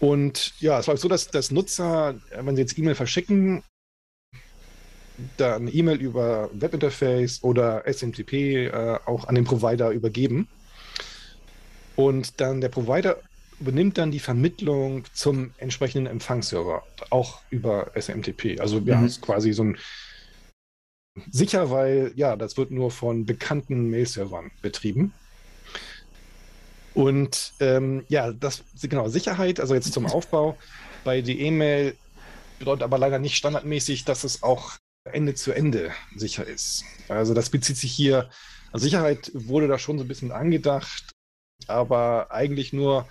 Und ja, es war so, dass, dass Nutzer, wenn sie jetzt E-Mail verschicken, da eine E-Mail über Webinterface oder SMTP äh, auch an den Provider übergeben. Und dann der Provider übernimmt dann die Vermittlung zum entsprechenden Empfangsserver, auch über SMTP. Also ja, mhm. ist quasi so ein sicher, weil ja, das wird nur von bekannten Mail-Servern betrieben. Und ähm, ja, das genau Sicherheit, also jetzt zum Aufbau bei der E-Mail bedeutet aber leider nicht standardmäßig, dass es auch Ende zu Ende sicher ist. Also das bezieht sich hier, also Sicherheit wurde da schon so ein bisschen angedacht, aber eigentlich nur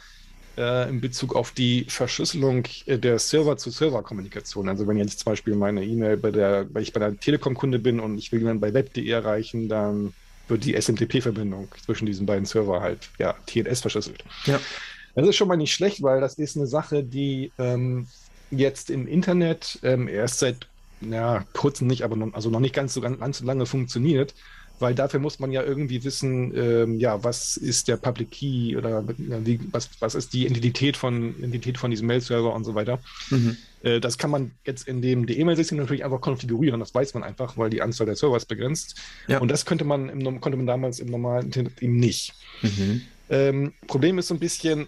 äh, in Bezug auf die Verschlüsselung äh, der Server-zu-Server-Kommunikation. Also wenn jetzt zum Beispiel meine E-Mail bei der, weil ich bei der Telekom-Kunde bin und ich will jemanden bei web.de erreichen, dann wird die SMTP-Verbindung zwischen diesen beiden Server halt, ja, TLS verschlüsselt. Ja. Das ist schon mal nicht schlecht, weil das ist eine Sache, die ähm, jetzt im Internet ähm, erst seit ja, kurzem nicht, aber noch, also noch nicht ganz so, ganz so lange funktioniert, weil dafür muss man ja irgendwie wissen, ähm, ja, was ist der Public Key oder wie, was, was ist die Identität von, Identität von diesem Mail-Server und so weiter. Mhm. Äh, das kann man jetzt in dem E-Mail-System natürlich einfach konfigurieren, das weiß man einfach, weil die Anzahl der Server ist begrenzt. Ja. Und das könnte man, im, konnte man damals im normalen Internet eben nicht. Mhm. Ähm, Problem ist so ein bisschen,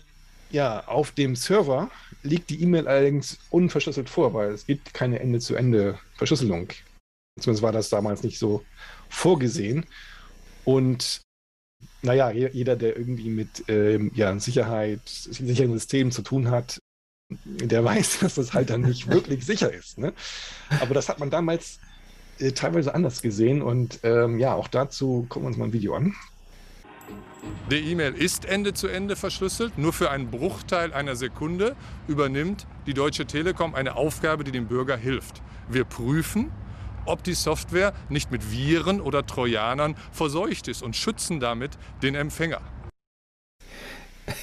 ja, auf dem Server liegt die E-Mail allerdings unverschlüsselt vor, weil es gibt keine Ende-zu-Ende-Verschlüsselung. Zumindest war das damals nicht so vorgesehen. Und naja, jeder, der irgendwie mit ähm, ja, Sicherheit, sicheren Systemen zu tun hat, der weiß, dass das halt dann nicht wirklich sicher ist. Ne? Aber das hat man damals äh, teilweise anders gesehen und ähm, ja, auch dazu gucken wir uns mal ein Video an. Die E-Mail ist Ende zu Ende verschlüsselt. Nur für einen Bruchteil einer Sekunde übernimmt die Deutsche Telekom eine Aufgabe, die dem Bürger hilft. Wir prüfen, ob die Software nicht mit Viren oder Trojanern verseucht ist und schützen damit den Empfänger.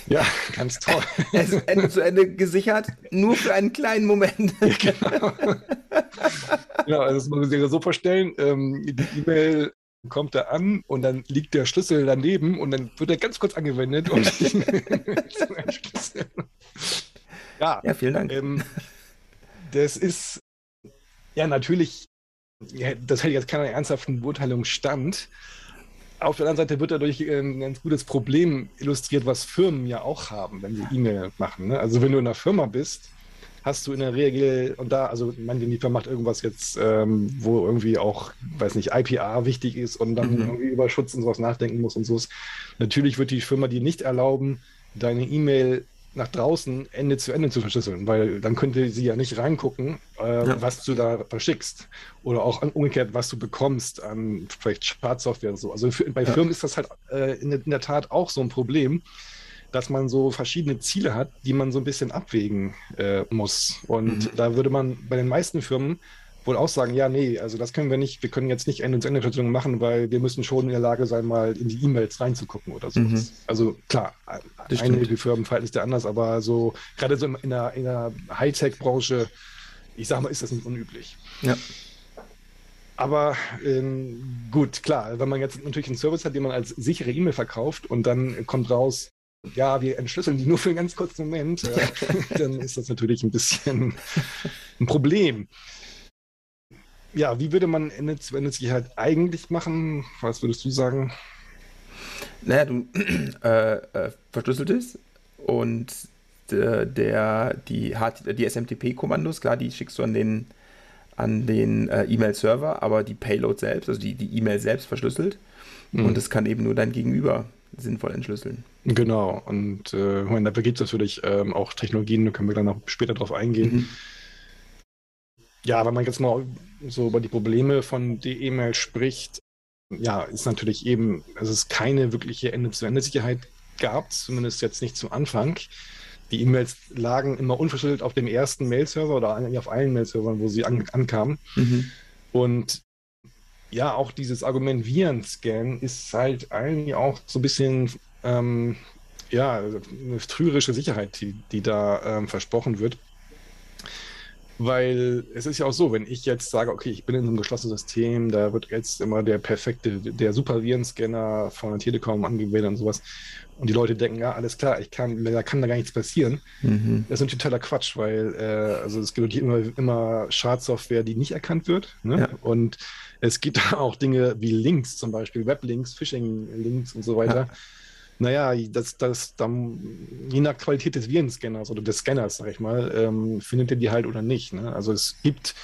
Ja, ganz toll. Es ist Ende zu Ende gesichert, nur für einen kleinen Moment. Ja, genau. genau, also das muss man sich so vorstellen. Ähm, die E-Mail kommt er an und dann liegt der Schlüssel daneben und dann wird er ganz kurz angewendet und ja, ja, vielen Dank. Ähm, das ist ja natürlich, ja, das hält jetzt keiner ernsthaften Beurteilung stand. Auf der anderen Seite wird dadurch ein ganz gutes Problem illustriert, was Firmen ja auch haben, wenn sie E-Mail machen. Ne? Also wenn du in einer Firma bist, hast du in der Regel, und da, also manche Liefer macht irgendwas jetzt, ähm, wo irgendwie auch, weiß nicht, IPA wichtig ist und dann mhm. irgendwie über Schutz und sowas nachdenken muss und so. Natürlich wird die Firma dir nicht erlauben, deine E-Mail nach draußen Ende zu Ende zu verschlüsseln, weil dann könnte sie ja nicht reingucken, äh, ja. was du da verschickst. Oder auch umgekehrt, was du bekommst an vielleicht Schadsoftware und so. Also für, bei ja. Firmen ist das halt äh, in, in, der Tat auch so ein Problem dass man so verschiedene Ziele hat, die man so ein bisschen abwägen äh, muss. Und mhm. da würde man bei den meisten Firmen wohl auch sagen, ja, nee, also das können wir nicht, wir können jetzt nicht Ende-zu-Ende-Verschlüsselung machen, weil wir müssen schon in der Lage sein, mal in die E-Mails reinzugucken oder so. Mhm. Also klar, das einige stimmt. Firmen verhalten sich da anders, aber so, gerade so in der, in der Hightech-Branche, ich sag mal, ist das nicht unüblich. Ja. Aber ähm, gut, klar, wenn man jetzt natürlich einen Service hat, den man als sichere E-Mail verkauft und dann kommt raus, ja, wir entschlüsseln die nur für einen ganz kurzen Moment, äh, dann ist das natürlich ein bisschen ein Problem. Ja, wie würde man Ende-zu-Ende-Sicherheit eigentlich machen? Was würdest du sagen? Naja, du äh, äh, verschlüsselt es und der, der die, die SMTP-Kommandos, klar, die schickst du an den, an den äh, E-Mail-Server, aber die Payload selbst, also die E-Mail e selbst verschlüsselt. Mhm. Und das kann eben nur dein Gegenüber sinnvoll entschlüsseln. Genau, und äh, meine, dafür gibt es natürlich ähm, auch Technologien, da können wir dann noch später drauf eingehen. Mhm. Ja, wenn man jetzt mal so über die Probleme von der E-Mail spricht, ja, ist natürlich eben, dass es keine wirkliche Ende-zu-Ende-Sicherheit gab, zumindest jetzt nicht zum Anfang. Die E-Mails lagen immer unverschlüsselt auf dem ersten Mail-Server oder eigentlich auf allen Mail-Servern, wo sie an ankamen. Mhm. Und ja, auch dieses Argument Virenscan ist halt eigentlich auch so ein bisschen ähm, ja, eine trügerische Sicherheit, die, die da ähm, versprochen wird. Weil es ist ja auch so, wenn ich jetzt sage, okay, ich bin in einem geschlossenen System, da wird jetzt immer der perfekte, der Super-Virenscanner von der Telekom angewendet und sowas. Und die Leute denken, ja, alles klar, ich kann, da kann da gar nichts passieren. Mhm. Das ist ein totaler Quatsch, weil äh, also es gibt immer, immer Schadsoftware, die nicht erkannt wird. Ne? Ja. Und es gibt auch Dinge wie Links, zum Beispiel Weblinks, Phishing-Links und so weiter. Ja. Naja, das, das dann, je nach Qualität des Virenscanners oder des Scanners, sag ich mal, ähm, findet ihr die halt oder nicht. Ne? Also es gibt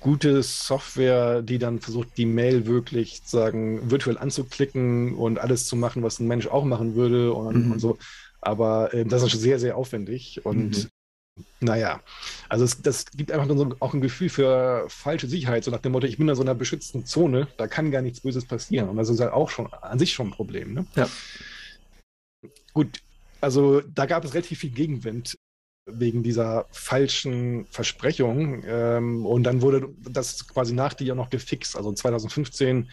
gute Software, die dann versucht, die Mail wirklich sagen, virtuell anzuklicken und alles zu machen, was ein Mensch auch machen würde und, mhm. und so. Aber äh, das ist schon sehr, sehr aufwendig und mhm. Naja, also es, das gibt einfach so auch ein Gefühl für falsche Sicherheit, so nach dem Motto, ich bin in so einer beschützten Zone, da kann gar nichts Böses passieren. Und das ist halt auch schon an sich schon ein Problem. Ne? Ja. Gut, also da gab es relativ viel Gegenwind wegen dieser falschen Versprechung. Ähm, und dann wurde das quasi nach die ja noch gefixt. Also 2015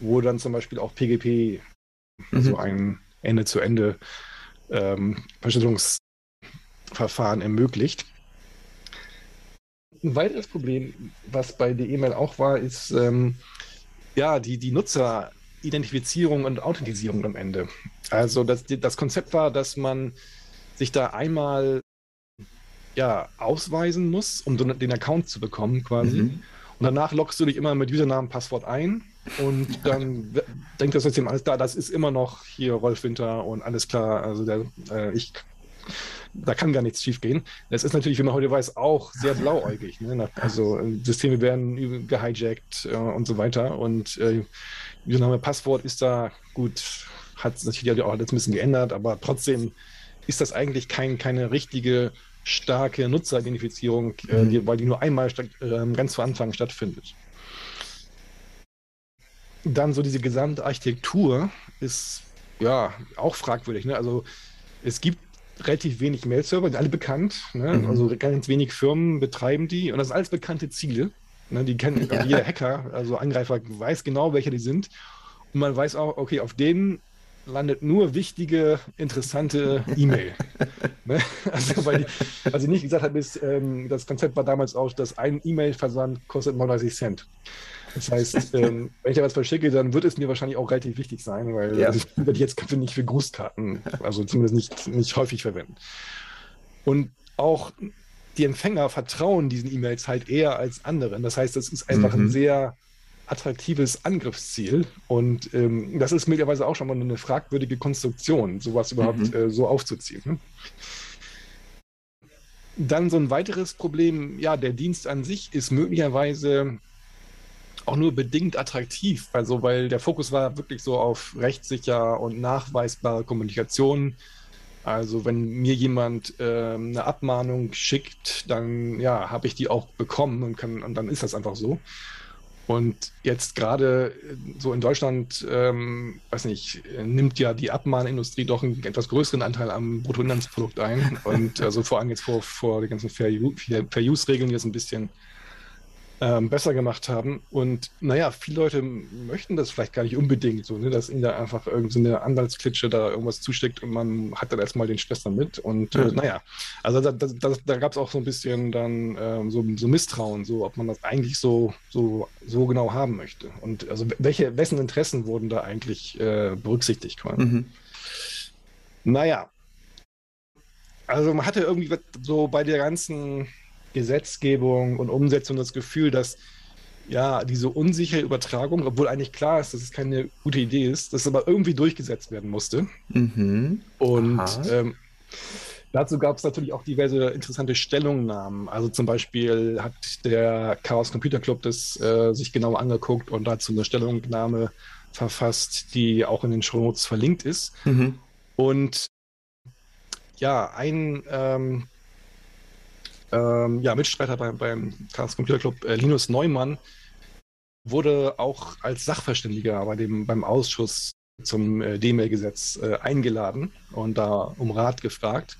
wurde dann zum Beispiel auch PGP, mhm. also ein Ende-zu-Ende ähm, Verschlüsselungsverfahren ermöglicht. Ein weiteres Problem, was bei der E-Mail auch war, ist ähm, ja die, die Nutzeridentifizierung und Authentisierung am Ende. Also das, das Konzept war, dass man sich da einmal ja, ausweisen muss, um den Account zu bekommen quasi. Mhm. Und danach loggst du dich immer mit Usernamen, Passwort ein und dann denkt das System alles da, das ist immer noch hier Rolf Winter und alles klar. Also der, äh, ich, da kann gar nichts schief gehen. Das ist natürlich, wie man heute weiß, auch sehr blauäugig. Ne? Also Systeme werden gehijackt äh, und so weiter. Und äh, Username, Passwort ist da gut, hat sich natürlich auch alles ein bisschen geändert, aber trotzdem ist das eigentlich kein, keine richtige starke Nutzeridentifizierung, äh, mhm. die, weil die nur einmal äh, ganz zu Anfang stattfindet. Dann so diese gesamte Architektur ist ja auch fragwürdig. Ne? Also es gibt relativ wenig Mail-Server, alle bekannt. Ne? Mhm. Also ganz wenig Firmen betreiben die und das sind alles bekannte Ziele. Ne? Die kennen ja. jeder Hacker, also Angreifer weiß genau, welche die sind. Und man weiß auch, okay, auf denen landet nur wichtige, interessante E-Mail. ne? Also, weil die, was ich nicht gesagt habe, ist, ähm, das Konzept war damals auch, dass ein E-Mail-Versand kostet 39 Cent. Das heißt, ähm, wenn ich da was verschicke, dann wird es mir wahrscheinlich auch relativ wichtig sein, weil ja. also ich werde jetzt nicht für Grußkarten, also zumindest nicht, nicht häufig verwenden. Und auch die Empfänger vertrauen diesen E-Mails halt eher als anderen. Das heißt, das ist einfach mhm. ein sehr attraktives Angriffsziel. Und ähm, das ist möglicherweise auch schon mal eine fragwürdige Konstruktion, sowas überhaupt mhm. äh, so aufzuziehen. Ne? Dann so ein weiteres Problem, ja, der Dienst an sich ist möglicherweise auch nur bedingt attraktiv, also weil der Fokus war wirklich so auf rechtssicher und nachweisbare Kommunikation. Also wenn mir jemand äh, eine Abmahnung schickt, dann ja, habe ich die auch bekommen und, kann, und dann ist das einfach so. Und jetzt gerade äh, so in Deutschland, ähm, weiß nicht, nimmt ja die Abmahnindustrie doch einen etwas größeren Anteil am Bruttoinlandsprodukt ein. Und also vor allem jetzt vor, vor den ganzen Fair-Use-Regeln jetzt ein bisschen ähm, besser gemacht haben. Und naja, viele Leute möchten das vielleicht gar nicht unbedingt so, ne, dass ihnen da einfach irgendeine so Anwaltsklitsche da irgendwas zusteckt und man hat dann erstmal den Stress damit. Und äh, naja, also da, da, da, gab es auch so ein bisschen dann ähm, so, so, Misstrauen, so ob man das eigentlich so, so, so genau haben möchte. Und also welche, wessen Interessen wurden da eigentlich äh, berücksichtigt? Mhm. Naja, also man hatte irgendwie so bei der ganzen Gesetzgebung und Umsetzung das Gefühl, dass ja, diese unsichere Übertragung, obwohl eigentlich klar ist, dass es keine gute Idee ist, dass aber irgendwie durchgesetzt werden musste. Mhm. Und ähm, dazu gab es natürlich auch diverse interessante Stellungnahmen. Also zum Beispiel hat der Chaos Computer Club das äh, sich genau angeguckt und dazu eine Stellungnahme verfasst, die auch in den Show Notes verlinkt ist. Mhm. Und ja, ein ähm, ähm, ja, Mitstreiter beim, beim Chaos Computer Club, äh, Linus Neumann, wurde auch als Sachverständiger bei dem, beim Ausschuss zum äh, D-Mail-Gesetz äh, eingeladen und da um Rat gefragt.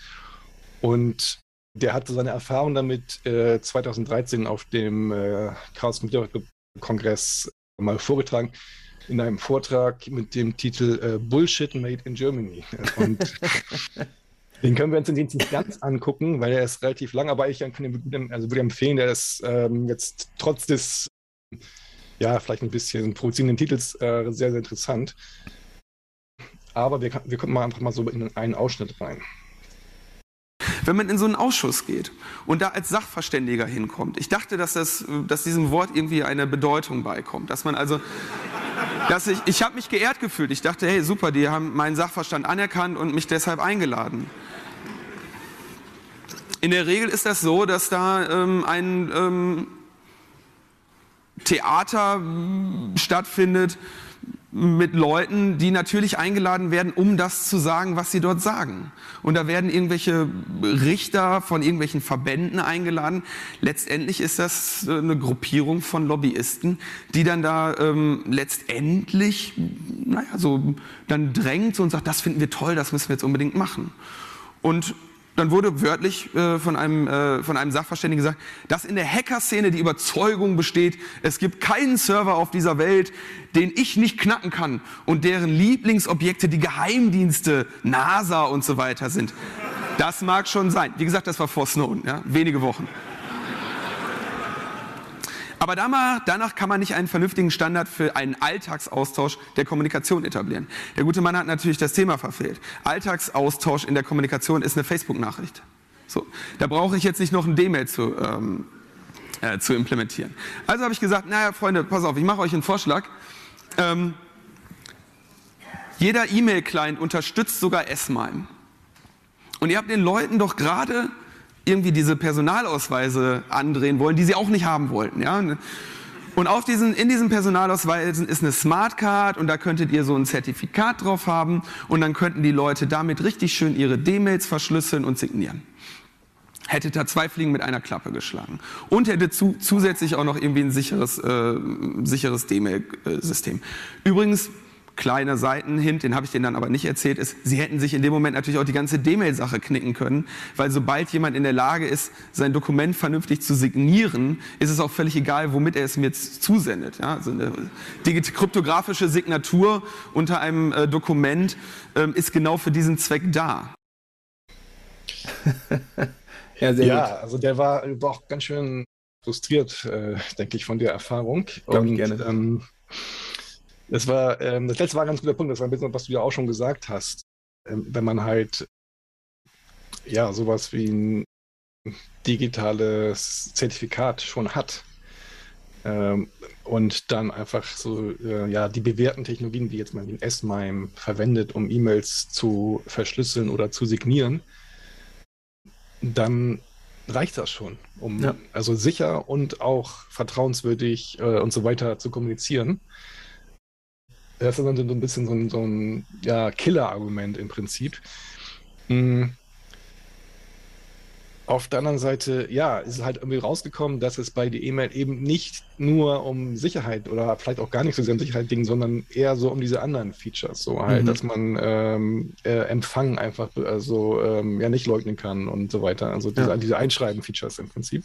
Und der hatte seine Erfahrung damit äh, 2013 auf dem äh, Chaos Computer Club Kongress mal vorgetragen in einem Vortrag mit dem Titel äh, Bullshit Made in Germany. Und Den können wir uns jetzt nicht ganz angucken, weil er ist relativ lang, aber ich kann ihm also würde empfehlen, der ist ähm, jetzt trotz des, ja, vielleicht ein bisschen provozierenden Titels äh, sehr, sehr interessant. Aber wir, wir gucken mal einfach mal so in einen Ausschnitt rein. Wenn man in so einen Ausschuss geht und da als Sachverständiger hinkommt, ich dachte, dass, das, dass diesem Wort irgendwie eine Bedeutung beikommt, dass man also dass ich, ich habe mich geehrt gefühlt. Ich dachte, hey, super, die haben meinen Sachverstand anerkannt und mich deshalb eingeladen. In der Regel ist das so, dass da ähm, ein ähm, Theater stattfindet mit Leuten, die natürlich eingeladen werden, um das zu sagen, was sie dort sagen. Und da werden irgendwelche Richter von irgendwelchen Verbänden eingeladen. Letztendlich ist das äh, eine Gruppierung von Lobbyisten, die dann da ähm, letztendlich, naja, so dann drängt und sagt, das finden wir toll, das müssen wir jetzt unbedingt machen. Und dann wurde wörtlich äh, von, einem, äh, von einem Sachverständigen gesagt, dass in der Hacker-Szene die Überzeugung besteht, es gibt keinen Server auf dieser Welt, den ich nicht knacken kann und deren Lieblingsobjekte die Geheimdienste, NASA und so weiter sind. Das mag schon sein. Wie gesagt, das war vor Snowden, ja, wenige Wochen. Aber danach kann man nicht einen vernünftigen Standard für einen Alltagsaustausch der Kommunikation etablieren. Der gute Mann hat natürlich das Thema verfehlt. Alltagsaustausch in der Kommunikation ist eine Facebook-Nachricht. So, da brauche ich jetzt nicht noch ein D-Mail zu, ähm, äh, zu implementieren. Also habe ich gesagt, naja, Freunde, pass auf, ich mache euch einen Vorschlag. Ähm, jeder E-Mail-Client unterstützt sogar S-MIME. Und ihr habt den Leuten doch gerade irgendwie diese Personalausweise andrehen wollen, die sie auch nicht haben wollten. Ja? Und auf diesen, in diesen Personalausweisen ist eine Smartcard und da könntet ihr so ein Zertifikat drauf haben und dann könnten die Leute damit richtig schön ihre D-Mails verschlüsseln und signieren. Hättet da zwei Fliegen mit einer Klappe geschlagen. Und hätte zu, zusätzlich auch noch irgendwie ein sicheres, äh, sicheres D-Mail-System. Übrigens, kleiner Seitenhint, den habe ich denen dann aber nicht erzählt, ist, sie hätten sich in dem Moment natürlich auch die ganze D-Mail-Sache knicken können, weil sobald jemand in der Lage ist, sein Dokument vernünftig zu signieren, ist es auch völlig egal, womit er es mir jetzt zusendet. Ja, also eine kryptografische Signatur unter einem äh, Dokument ähm, ist genau für diesen Zweck da. ja, ja also der war, war, auch ganz schön frustriert, äh, denke ich, von der Erfahrung. Glaube ich gerne. Ähm, das war, ähm, das letzte war ein ganz guter Punkt, das war ein bisschen, was du ja auch schon gesagt hast. Ähm, wenn man halt, ja, sowas wie ein digitales Zertifikat schon hat ähm, und dann einfach so, äh, ja, die bewährten Technologien, wie jetzt mal den S-MIME verwendet, um E-Mails zu verschlüsseln oder zu signieren, dann reicht das schon, um ja. also sicher und auch vertrauenswürdig äh, und so weiter zu kommunizieren. Das ist dann so ein bisschen so ein, so ein ja, Killer-Argument im Prinzip. Mhm. Auf der anderen Seite, ja, ist es halt irgendwie rausgekommen, dass es bei der E-Mail eben nicht nur um Sicherheit oder vielleicht auch gar nicht so sehr um Sicherheit ging, sondern eher so um diese anderen Features. So halt, mhm. dass man ähm, äh, Empfang einfach also, ähm, ja nicht leugnen kann und so weiter. Also diese, ja. diese Einschreiben-Features im Prinzip.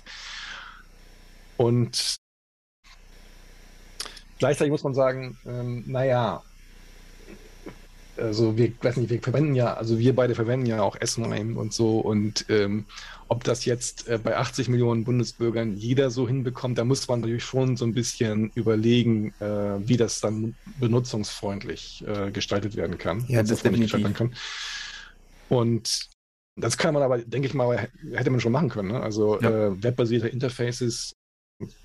Und Gleichzeitig muss man sagen, ähm, naja, also wir, weiß nicht, wir verwenden ja, also wir beide verwenden ja auch S-MIME und so und ähm, ob das jetzt äh, bei 80 Millionen Bundesbürgern jeder so hinbekommt, da muss man natürlich schon so ein bisschen überlegen, äh, wie das dann benutzungsfreundlich äh, gestaltet werden kann. Ja, das. Werden kann. Und das kann man aber, denke ich mal, hätte man schon machen können. Ne? Also ja. äh, webbasierte Interfaces,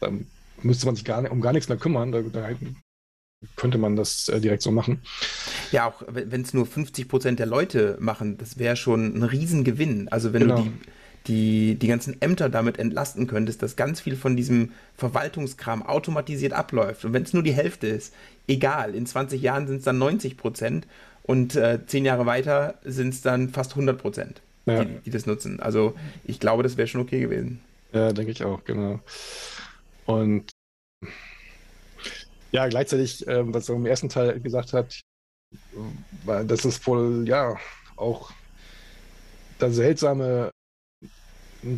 dann müsste man sich gar nicht, um gar nichts mehr kümmern. Da, da könnte man das äh, direkt so machen. Ja, auch wenn es nur 50 Prozent der Leute machen, das wäre schon ein Riesengewinn. Also wenn genau. du die, die, die ganzen Ämter damit entlasten könntest, dass ganz viel von diesem Verwaltungskram automatisiert abläuft. Und wenn es nur die Hälfte ist, egal, in 20 Jahren sind es dann 90 Prozent und äh, zehn Jahre weiter sind es dann fast 100 Prozent, ja. die, die das nutzen. Also ich glaube, das wäre schon okay gewesen. Ja, denke ich auch, genau. Und ja, gleichzeitig, äh, was er im ersten Teil gesagt hat, war, dass es wohl ja auch da seltsame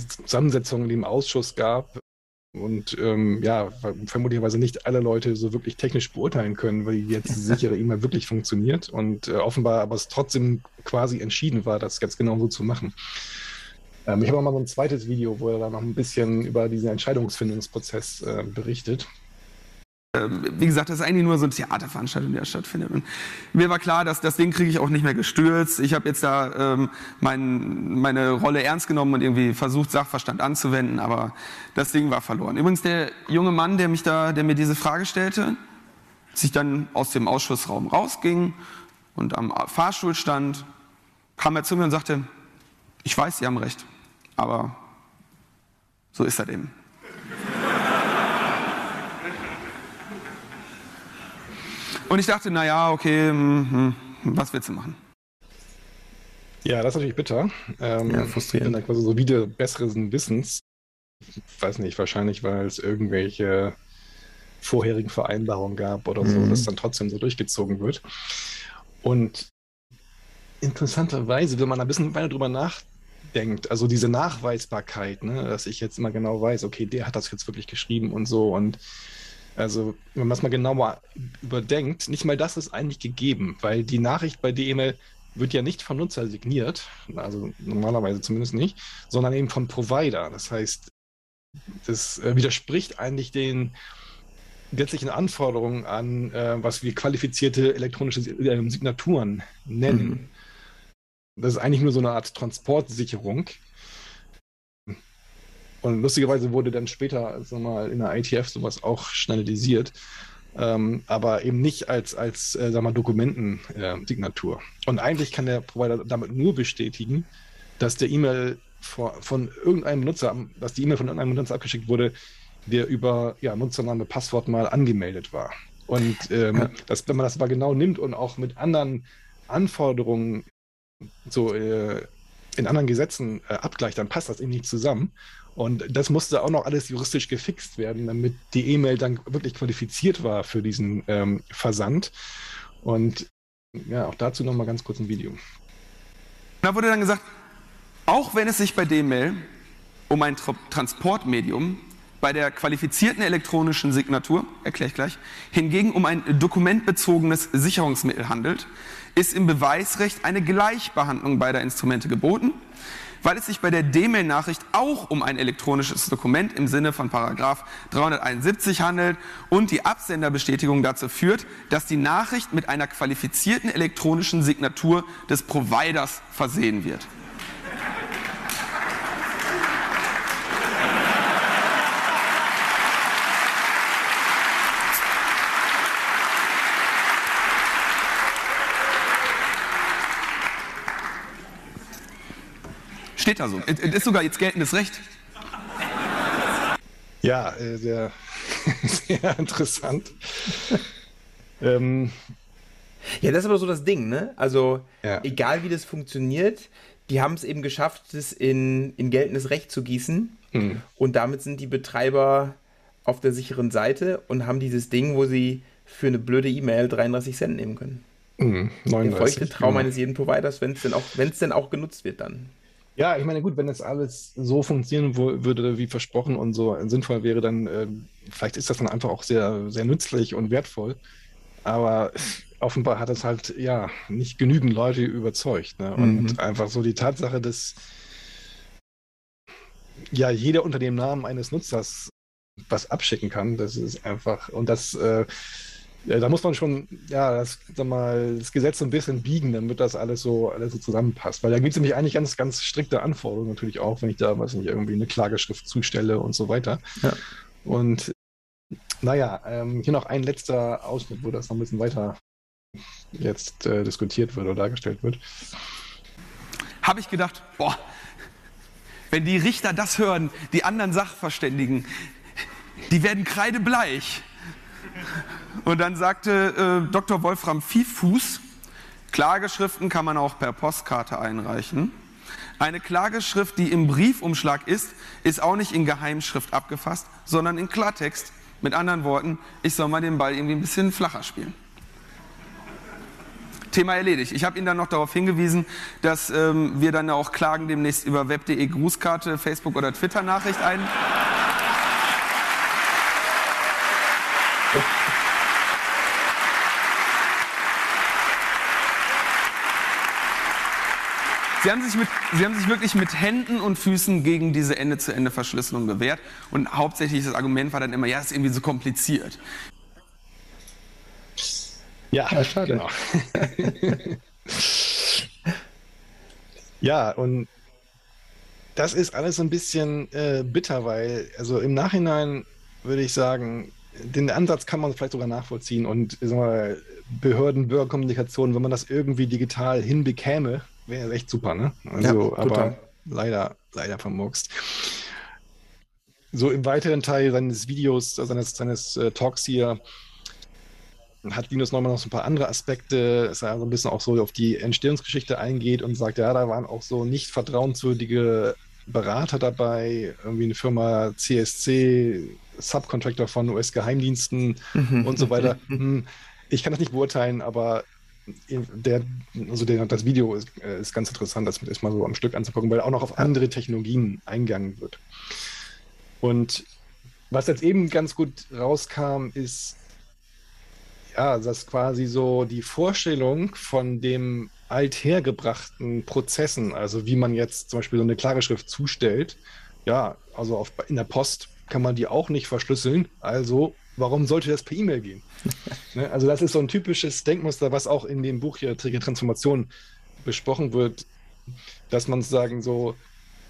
Zusammensetzungen, die im Ausschuss gab, und ähm, ja, vermutlicherweise nicht alle Leute so wirklich technisch beurteilen können, weil jetzt sichere E-Mail wirklich funktioniert und äh, offenbar aber es trotzdem quasi entschieden war, das jetzt genau so zu machen. Ähm, ich habe auch mal so ein zweites Video, wo er da noch ein bisschen über diesen Entscheidungsfindungsprozess äh, berichtet. Ähm, wie gesagt, das ist eigentlich nur so eine Theaterveranstaltung, die da stattfindet. Und mir war klar, dass das Ding kriege ich auch nicht mehr gestürzt. Ich habe jetzt da ähm, mein, meine Rolle ernst genommen und irgendwie versucht, Sachverstand anzuwenden, aber das Ding war verloren. Übrigens, der junge Mann, der mich da, der mir diese Frage stellte, sich dann aus dem Ausschussraum rausging und am Fahrstuhl stand, kam er zu mir und sagte, ich weiß, Sie haben recht, aber so ist das eben. Und ich dachte, naja, okay, hm, hm, was willst du machen? Ja, das ist natürlich bitter. Ähm, ja, frustrierend. Dann quasi so wieder besseren Wissens. Ich weiß nicht, wahrscheinlich, weil es irgendwelche vorherigen Vereinbarungen gab oder so, mhm. dass dann trotzdem so durchgezogen wird. Und interessanterweise, wenn man ein bisschen weiter drüber nachdenkt, also diese Nachweisbarkeit, ne, dass ich jetzt immer genau weiß, okay, der hat das jetzt wirklich geschrieben und so und also, wenn man es mal genauer überdenkt, nicht mal das ist eigentlich gegeben, weil die Nachricht bei DML wird ja nicht vom Nutzer signiert, also normalerweise zumindest nicht, sondern eben vom Provider. Das heißt, das äh, widerspricht eigentlich den gesetzlichen Anforderungen an, äh, was wir qualifizierte elektronische äh, Signaturen nennen. Mhm. Das ist eigentlich nur so eine Art Transportsicherung. Und lustigerweise wurde dann später, sag mal, in der ITF sowas auch standardisiert, ähm, aber eben nicht als, als äh, sag mal, Dokumentensignatur. Und eigentlich kann der Provider damit nur bestätigen, dass der E-Mail von irgendeinem Benutzer, dass die E-Mail von irgendeinem Benutzer abgeschickt wurde, der über ja, Nutzername, Passwort mal angemeldet war. Und ähm, ja. das, wenn man das aber genau nimmt und auch mit anderen Anforderungen so äh, in anderen Gesetzen äh, abgleicht, dann passt das eben nicht zusammen. Und das musste auch noch alles juristisch gefixt werden, damit die E-Mail dann wirklich qualifiziert war für diesen ähm, Versand. Und ja, auch dazu nochmal ganz kurz ein Video. Da wurde dann gesagt, auch wenn es sich bei D-Mail um ein Tra Transportmedium bei der qualifizierten elektronischen Signatur, erkläre ich gleich, hingegen um ein dokumentbezogenes Sicherungsmittel handelt, ist im Beweisrecht eine Gleichbehandlung beider Instrumente geboten weil es sich bei der D-Mail-Nachricht auch um ein elektronisches Dokument im Sinne von Paragraph 371 handelt und die Absenderbestätigung dazu führt, dass die Nachricht mit einer qualifizierten elektronischen Signatur des Providers versehen wird. Steht da so. Es ist sogar jetzt geltendes Recht. Ja, äh, sehr, sehr interessant. ähm, ja, das ist aber so das Ding, ne? Also, ja. egal wie das funktioniert, die haben es eben geschafft, das in, in geltendes Recht zu gießen. Mhm. Und damit sind die Betreiber auf der sicheren Seite und haben dieses Ding, wo sie für eine blöde E-Mail 33 Cent nehmen können. Mhm, 39, der feuchte Traum genau. eines jeden Providers, wenn es denn, auch, denn auch genutzt wird dann. Ja, ich meine, gut, wenn das alles so funktionieren würde, wie versprochen und so sinnvoll wäre, dann äh, vielleicht ist das dann einfach auch sehr, sehr nützlich und wertvoll. Aber offenbar hat es halt ja nicht genügend Leute überzeugt. Ne? Und mhm. einfach so die Tatsache, dass ja jeder unter dem Namen eines Nutzers was abschicken kann, das ist einfach, und das äh, ja, da muss man schon, ja, das, sag mal, das Gesetz so ein bisschen biegen, damit das alles so, alles so zusammenpasst. Weil da gibt es nämlich eigentlich ganz, ganz strikte Anforderungen natürlich auch, wenn ich da, weiß nicht, irgendwie eine Klageschrift zustelle und so weiter. Ja. Und naja, ähm, hier noch ein letzter Ausschnitt, wo das noch ein bisschen weiter jetzt äh, diskutiert wird oder dargestellt wird. Habe ich gedacht, boah, wenn die Richter das hören, die anderen Sachverständigen, die werden kreidebleich. Und dann sagte äh, Dr. Wolfram Viehfuß, Klageschriften kann man auch per Postkarte einreichen. Eine Klageschrift, die im Briefumschlag ist, ist auch nicht in Geheimschrift abgefasst, sondern in Klartext. Mit anderen Worten, ich soll mal den Ball irgendwie ein bisschen flacher spielen. Thema erledigt. Ich habe Ihnen dann noch darauf hingewiesen, dass ähm, wir dann auch Klagen demnächst über web.de Grußkarte, Facebook oder Twitter-Nachricht ein. Sie haben, sich mit, Sie haben sich wirklich mit Händen und Füßen gegen diese Ende-zu-Ende-Verschlüsselung gewehrt. Und hauptsächlich das Argument war dann immer, ja, es ist irgendwie so kompliziert. Ja, ja schade. Genau. ja, und das ist alles so ein bisschen äh, bitter, weil, also im Nachhinein würde ich sagen, den Ansatz kann man vielleicht sogar nachvollziehen und Behörden-Bürgerkommunikation, wenn man das irgendwie digital hinbekäme, wäre echt super, ne? Also, ja, aber leider, leider vermurkst. So im weiteren Teil seines Videos, seines, seines äh, Talks hier, hat Linus Neumann noch so ein paar andere Aspekte, dass er so ein bisschen auch so auf die Entstehungsgeschichte eingeht und sagt, ja, da waren auch so nicht vertrauenswürdige Berater dabei, irgendwie eine Firma CSC, Subcontractor von US-Geheimdiensten mhm. und so weiter. Hm, ich kann das nicht beurteilen, aber der, also der, das Video ist, äh, ist ganz interessant, das erstmal so am Stück anzugucken, weil auch noch auf andere Technologien eingegangen wird. Und was jetzt eben ganz gut rauskam, ist, ja, dass quasi so die Vorstellung von dem althergebrachten Prozessen, also wie man jetzt zum Beispiel so eine klare Schrift zustellt, ja, also auf, in der Post kann man die auch nicht verschlüsseln, also warum sollte das per E-Mail gehen? ne? Also das ist so ein typisches Denkmuster, was auch in dem Buch hier Trigger Transformation besprochen wird, dass man sagen so,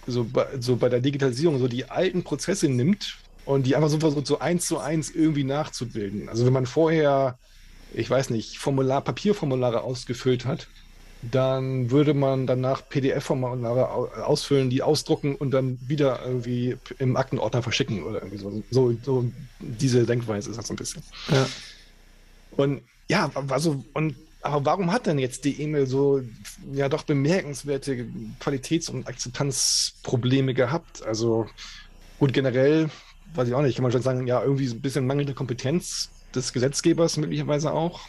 so, bei, so bei der Digitalisierung so die alten Prozesse nimmt und die einfach so versucht, so eins zu eins irgendwie nachzubilden. Also wenn man vorher, ich weiß nicht, Formular, Papierformulare ausgefüllt hat, dann würde man danach PDF-Formulare ausfüllen, die ausdrucken und dann wieder irgendwie im Aktenordner verschicken oder irgendwie so. So, so diese Denkweise ist das so ein bisschen. Ja. Und ja, also, und aber warum hat denn jetzt die E-Mail so ja doch bemerkenswerte Qualitäts- und Akzeptanzprobleme gehabt? Also gut, generell, weiß ich auch nicht, kann man schon sagen, ja, irgendwie ein bisschen mangelnde Kompetenz des Gesetzgebers möglicherweise auch.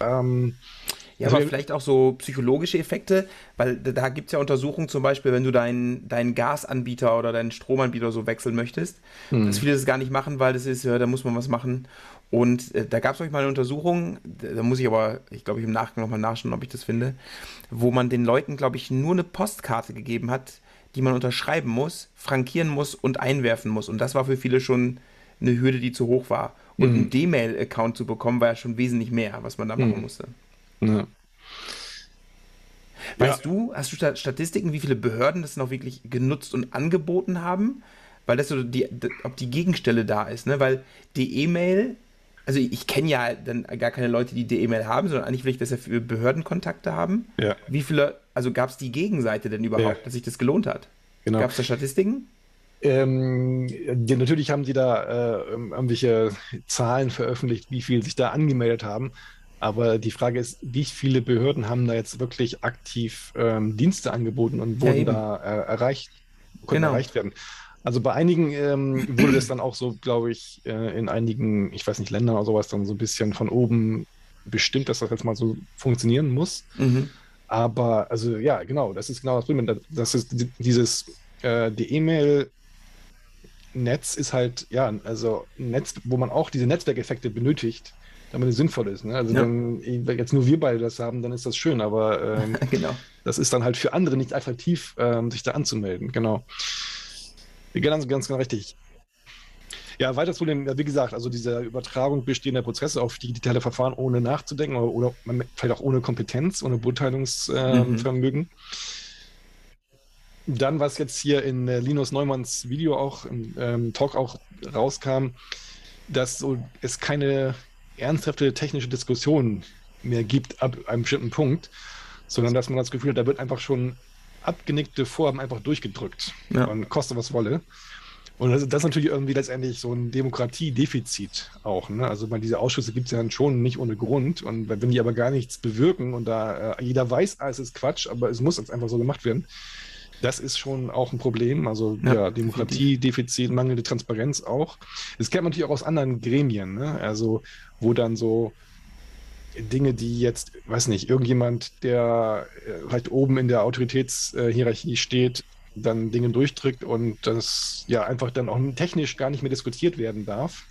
Ähm, ja, also aber vielleicht auch so psychologische Effekte, weil da gibt es ja Untersuchungen zum Beispiel, wenn du deinen dein Gasanbieter oder deinen Stromanbieter so wechseln möchtest, hm. dass viele das gar nicht machen, weil das ist, ja, da muss man was machen. Und äh, da gab es euch mal eine Untersuchung, da muss ich aber, ich glaube, ich im Nachgang nochmal nachschauen, ob ich das finde, wo man den Leuten, glaube ich, nur eine Postkarte gegeben hat, die man unterschreiben muss, frankieren muss und einwerfen muss. Und das war für viele schon eine Hürde, die zu hoch war. Und mhm. einen D-Mail-Account zu bekommen, war ja schon wesentlich mehr, was man da machen mhm. musste. Ja. Weißt ja. du, hast du Statistiken, wie viele Behörden das noch wirklich genutzt und angeboten haben? Weil das so die, ob die Gegenstelle da ist, ne? Weil die E-Mail, also ich kenne ja dann gar keine Leute, die die E-Mail haben, sondern eigentlich will ich das ja für Behördenkontakte haben. Ja. Wie viele, also gab es die Gegenseite denn überhaupt, ja. dass sich das gelohnt hat? Genau. Gab es da Statistiken? Ähm, ja, natürlich haben die da äh, irgendwelche Zahlen veröffentlicht, wie viele sich da angemeldet haben. Aber die Frage ist, wie viele Behörden haben da jetzt wirklich aktiv ähm, Dienste angeboten und wurden ja, da äh, erreicht, konnten genau. erreicht werden? Also bei einigen ähm, wurde das dann auch so, glaube ich, äh, in einigen, ich weiß nicht, Ländern oder sowas dann so ein bisschen von oben bestimmt, dass das jetzt mal so funktionieren muss. Mhm. Aber also ja, genau, das ist genau das Problem. Das ist dieses, äh, die E-Mail Netz ist halt, ja, also ein Netz, wo man auch diese Netzwerkeffekte benötigt, damit es sinnvoll ist. Ne? Also ja. wenn jetzt nur wir beide das haben, dann ist das schön, aber ähm, genau. das ist dann halt für andere nicht attraktiv, ähm, sich da anzumelden. Genau. Ganz, ganz, ganz richtig. Ja, weiter zu dem, wie gesagt, also diese Übertragung bestehender Prozesse auf digitale Verfahren ohne nachzudenken oder, oder vielleicht auch ohne Kompetenz, ohne Beurteilungsvermögen. Äh, mhm. Dann, was jetzt hier in äh, Linus Neumanns Video auch, im ähm, Talk auch rauskam, dass so es keine ernsthafte technische Diskussion mehr gibt ab einem bestimmten Punkt, sondern dass man das Gefühl hat, da wird einfach schon abgenickte Vorhaben einfach durchgedrückt ja. und koste was wolle. Und das, das, ist natürlich irgendwie letztendlich so ein Demokratiedefizit auch. Ne? Also man, diese Ausschüsse gibt es ja dann schon nicht ohne Grund. Und wenn die aber gar nichts bewirken und da äh, jeder weiß, ah, es ist Quatsch, aber es muss jetzt einfach so gemacht werden, das ist schon auch ein Problem. Also ja, ja Demokratiedefizit, mangelnde Transparenz auch. Das kennt man natürlich auch aus anderen Gremien, ne? also wo dann so Dinge, die jetzt, weiß nicht, irgendjemand, der äh, vielleicht oben in der Autoritätshierarchie steht, dann Dinge durchdrückt und das ja einfach dann auch technisch gar nicht mehr diskutiert werden darf.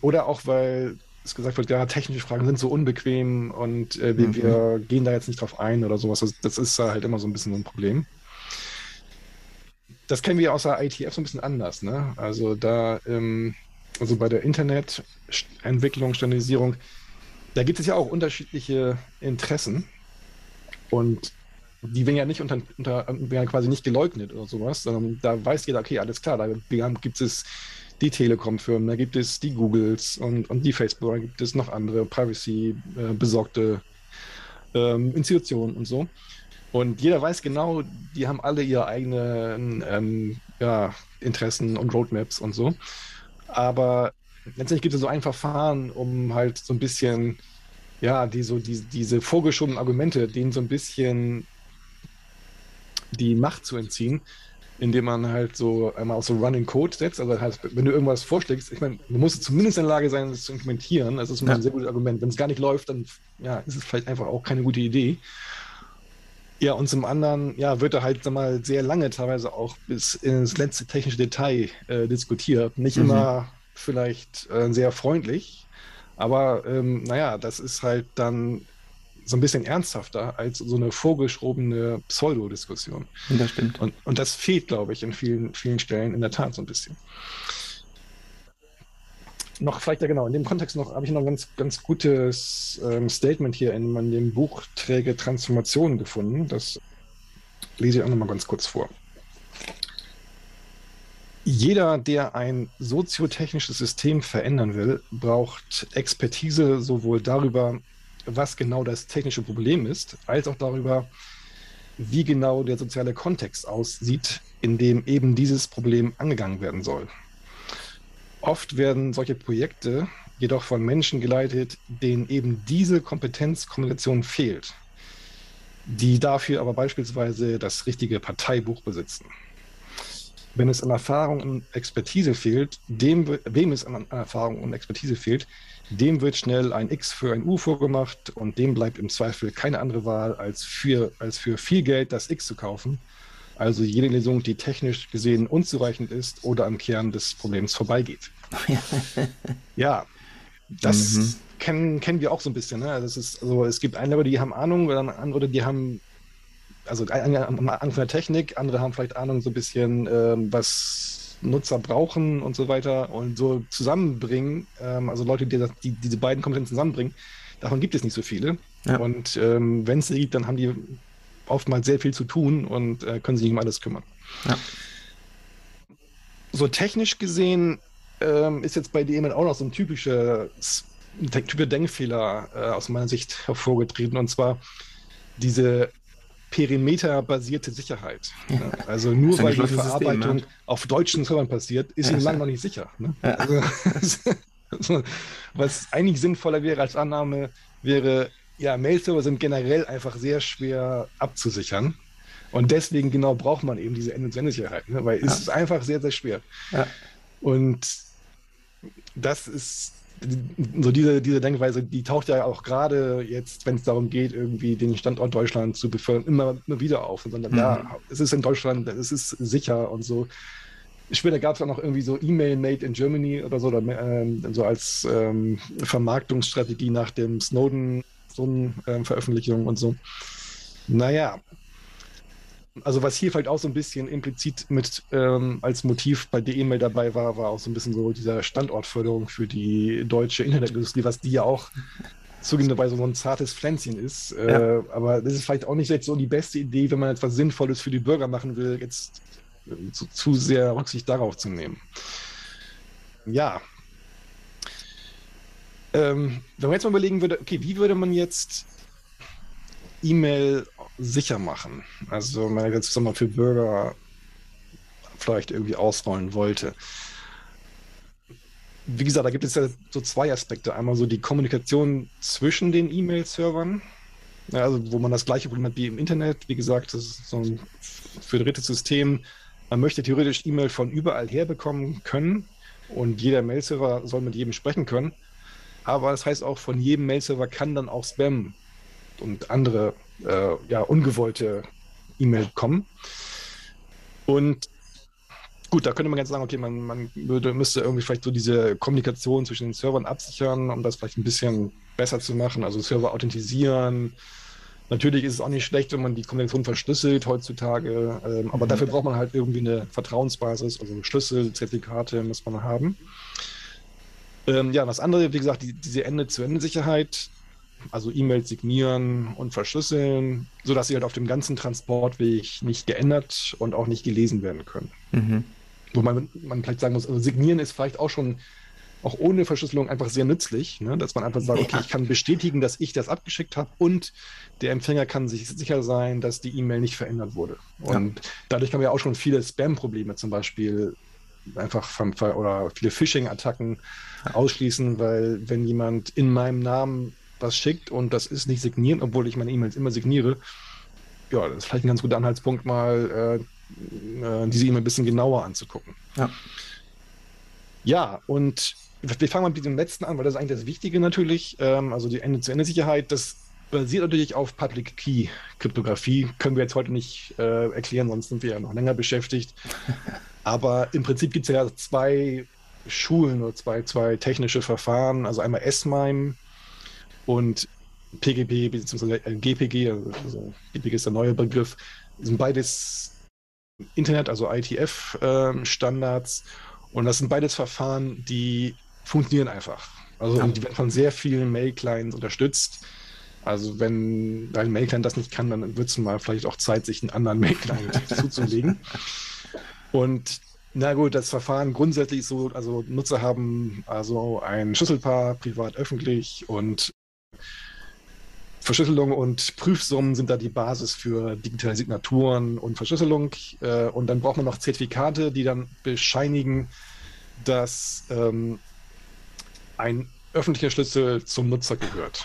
oder auch, weil es gesagt wird, ja, technische Fragen sind so unbequem und äh, wir, mhm. wir, gehen da jetzt nicht drauf ein oder sowas. Das, das ist halt immer so ein bisschen so ein Problem. Das kennen wir aus der ITF so ein bisschen anders. Ne? Also da, ähm, also bei der Internetentwicklung, Standardisierung, da gibt es ja auch unterschiedliche Interessen und die werden ja nicht unter, unter werden quasi nicht geleugnet oder sowas, sondern da weiß jeder, okay, alles klar, da gibt es die Telekom-Firmen, da gibt es die Googles und, und die Facebook, da gibt es noch andere Privacy-besorgte ähm, Institutionen und so. Und jeder weiß genau, die haben alle ihre eigenen ähm, ja, Interessen und Roadmaps und so. Aber letztendlich gibt es so ein Verfahren, um halt so ein bisschen, ja, die, so, die, diese vorgeschobenen Argumente, denen so ein bisschen die Macht zu entziehen indem man halt so einmal auf so Running Code setzt. Also heißt, wenn du irgendwas vorschlägst, ich meine, du musst zumindest in der Lage sein, das zu implementieren. Das ist ja. ein sehr gutes Argument. Wenn es gar nicht läuft, dann ja, ist es vielleicht einfach auch keine gute Idee. Ja, und zum anderen, ja, wird da halt mal sehr lange teilweise auch bis ins letzte technische Detail äh, diskutiert. Nicht mhm. immer vielleicht äh, sehr freundlich, aber ähm, naja, das ist halt dann so ein bisschen ernsthafter als so eine vorgeschobene Pseudodiskussion. Das stimmt. Und, und das fehlt, glaube ich, in vielen, vielen Stellen in der Tat so ein bisschen. Noch vielleicht, ja genau, in dem Kontext noch habe ich noch ein ganz, ganz gutes ähm, Statement hier in, in dem Buch Träge Transformation gefunden. Das lese ich auch nochmal ganz kurz vor. Jeder, der ein soziotechnisches System verändern will, braucht Expertise sowohl darüber, was genau das technische Problem ist, als auch darüber, wie genau der soziale Kontext aussieht, in dem eben dieses Problem angegangen werden soll. Oft werden solche Projekte jedoch von Menschen geleitet, denen eben diese Kompetenzkombination fehlt, die dafür aber beispielsweise das richtige Parteibuch besitzen. Wenn es an Erfahrung und Expertise fehlt, dem, wem es an Erfahrung und Expertise fehlt, dem wird schnell ein X für ein U vorgemacht und dem bleibt im Zweifel keine andere Wahl, als für, als für viel Geld das X zu kaufen. Also jede Lösung, die technisch gesehen unzureichend ist oder am Kern des Problems vorbeigeht. ja, das mhm. kennen, kennen wir auch so ein bisschen. Ne? Das ist, also, es gibt einige, die haben Ahnung, oder andere, die haben also Ahnung von der Technik, andere haben vielleicht Ahnung so ein bisschen, ähm, was Nutzer brauchen und so weiter und so zusammenbringen, ähm, also Leute, die, das, die, diese beiden Kompetenzen zusammenbringen, davon gibt es nicht so viele. Ja. Und ähm, wenn es sie gibt, dann haben die oftmals sehr viel zu tun und äh, können sich nicht um alles kümmern. Ja. So technisch gesehen ähm, ist jetzt bei DM auch noch so ein typischer, typischer Denkfehler äh, aus meiner Sicht hervorgetreten und zwar diese perimeterbasierte Sicherheit. Ne? Also nur weil die Verarbeitung System, ne? auf deutschen Servern passiert, ist ja. lang noch nicht sicher. Ne? Ja. Also, was eigentlich sinnvoller wäre als Annahme, wäre, ja, Mail-Server sind generell einfach sehr schwer abzusichern. Und deswegen genau braucht man eben diese End-to-End-Sicherheit, ne? weil es ist einfach sehr, sehr schwer. Und das ist so diese, diese Denkweise, die taucht ja auch gerade jetzt, wenn es darum geht, irgendwie den Standort Deutschland zu befördern, immer, immer wieder auf. Sondern mhm. ja, es ist in Deutschland, es ist sicher und so. Später gab es auch noch irgendwie so E-Mail Made in Germany oder so, oder, ähm, so als ähm, Vermarktungsstrategie nach dem Snowden-Veröffentlichung ähm, und so. Naja, also was hier vielleicht auch so ein bisschen implizit mit ähm, als Motiv bei der E-Mail dabei war, war auch so ein bisschen so dieser Standortförderung für die deutsche Internetindustrie, was die ja auch zugegebenerweise so ein zartes Pflänzchen ist. Äh, ja. Äh, aber das ist vielleicht auch nicht jetzt so die beste Idee, wenn man etwas Sinnvolles für die Bürger machen will, jetzt äh, zu, zu sehr Rücksicht darauf zu nehmen. Ja. Ähm, wenn man jetzt mal überlegen würde, okay, wie würde man jetzt E-Mail sicher machen. Also wenn man jetzt mal für Bürger vielleicht irgendwie ausrollen wollte. Wie gesagt, da gibt es ja so zwei Aspekte. Einmal so die Kommunikation zwischen den E-Mail-Servern, also wo man das gleiche Problem hat wie im Internet. Wie gesagt, das ist so ein föderiertes System. Man möchte theoretisch E-Mail von überall her bekommen können und jeder Mail-Server soll mit jedem sprechen können. Aber das heißt auch, von jedem Mail-Server kann dann auch Spam und andere äh, ja, ungewollte E-Mail kommen. Und Gut, da könnte man jetzt sagen, okay, man, man würde, müsste irgendwie vielleicht so diese Kommunikation zwischen den Servern absichern, um das vielleicht ein bisschen besser zu machen, also Server authentisieren. Natürlich ist es auch nicht schlecht, wenn man die Kommunikation verschlüsselt heutzutage, ähm, aber mhm. dafür braucht man halt irgendwie eine Vertrauensbasis, also Schlüssel, Zertifikate muss man haben. Ähm, ja, das andere, wie gesagt, die, diese Ende-zu-Ende-Sicherheit, also E-Mails signieren und verschlüsseln, sodass sie halt auf dem ganzen Transportweg nicht geändert und auch nicht gelesen werden können. Mhm. Wo man, man vielleicht sagen muss, also signieren ist vielleicht auch schon auch ohne Verschlüsselung einfach sehr nützlich, ne? dass man einfach sagt, okay, ich kann bestätigen, dass ich das abgeschickt habe und der Empfänger kann sich sicher sein, dass die E-Mail nicht verändert wurde. Und ja. dadurch kann man ja auch schon viele Spam-Probleme zum Beispiel einfach vom, oder viele Phishing-Attacken ausschließen, weil wenn jemand in meinem Namen was schickt und das ist nicht signieren, obwohl ich meine E-Mails immer signiere, ja, das ist vielleicht ein ganz guter Anhaltspunkt, mal äh, äh, diese E-Mail ein bisschen genauer anzugucken. Ja. Ja, und wir fangen mal mit dem letzten an, weil das ist eigentlich das Wichtige natürlich. Ähm, also die Ende-zu-Ende-Sicherheit, das basiert natürlich auf Public Key Kryptographie. Können wir jetzt heute nicht äh, erklären, sonst sind wir ja noch länger beschäftigt. Aber im Prinzip gibt es ja zwei Schulen oder zwei, zwei technische Verfahren. Also einmal S-MIME und PGP bzw. GPG, also GPG ist der neue Begriff, sind beides Internet, also ITF-Standards. Ähm, und das sind beides Verfahren, die funktionieren einfach. Also ja. die werden von sehr vielen Mail-Clients unterstützt. Also wenn dein Mail-Client das nicht kann, dann wird es mal vielleicht auch Zeit, sich einen anderen Mail-Client zuzulegen. Und na gut, das Verfahren grundsätzlich so, also Nutzer haben also ein Schlüsselpaar, privat, öffentlich und Verschlüsselung und Prüfsummen sind da die Basis für digitale Signaturen und Verschlüsselung. Äh, und dann braucht man noch Zertifikate, die dann bescheinigen, dass ähm, ein öffentlicher Schlüssel zum Nutzer gehört.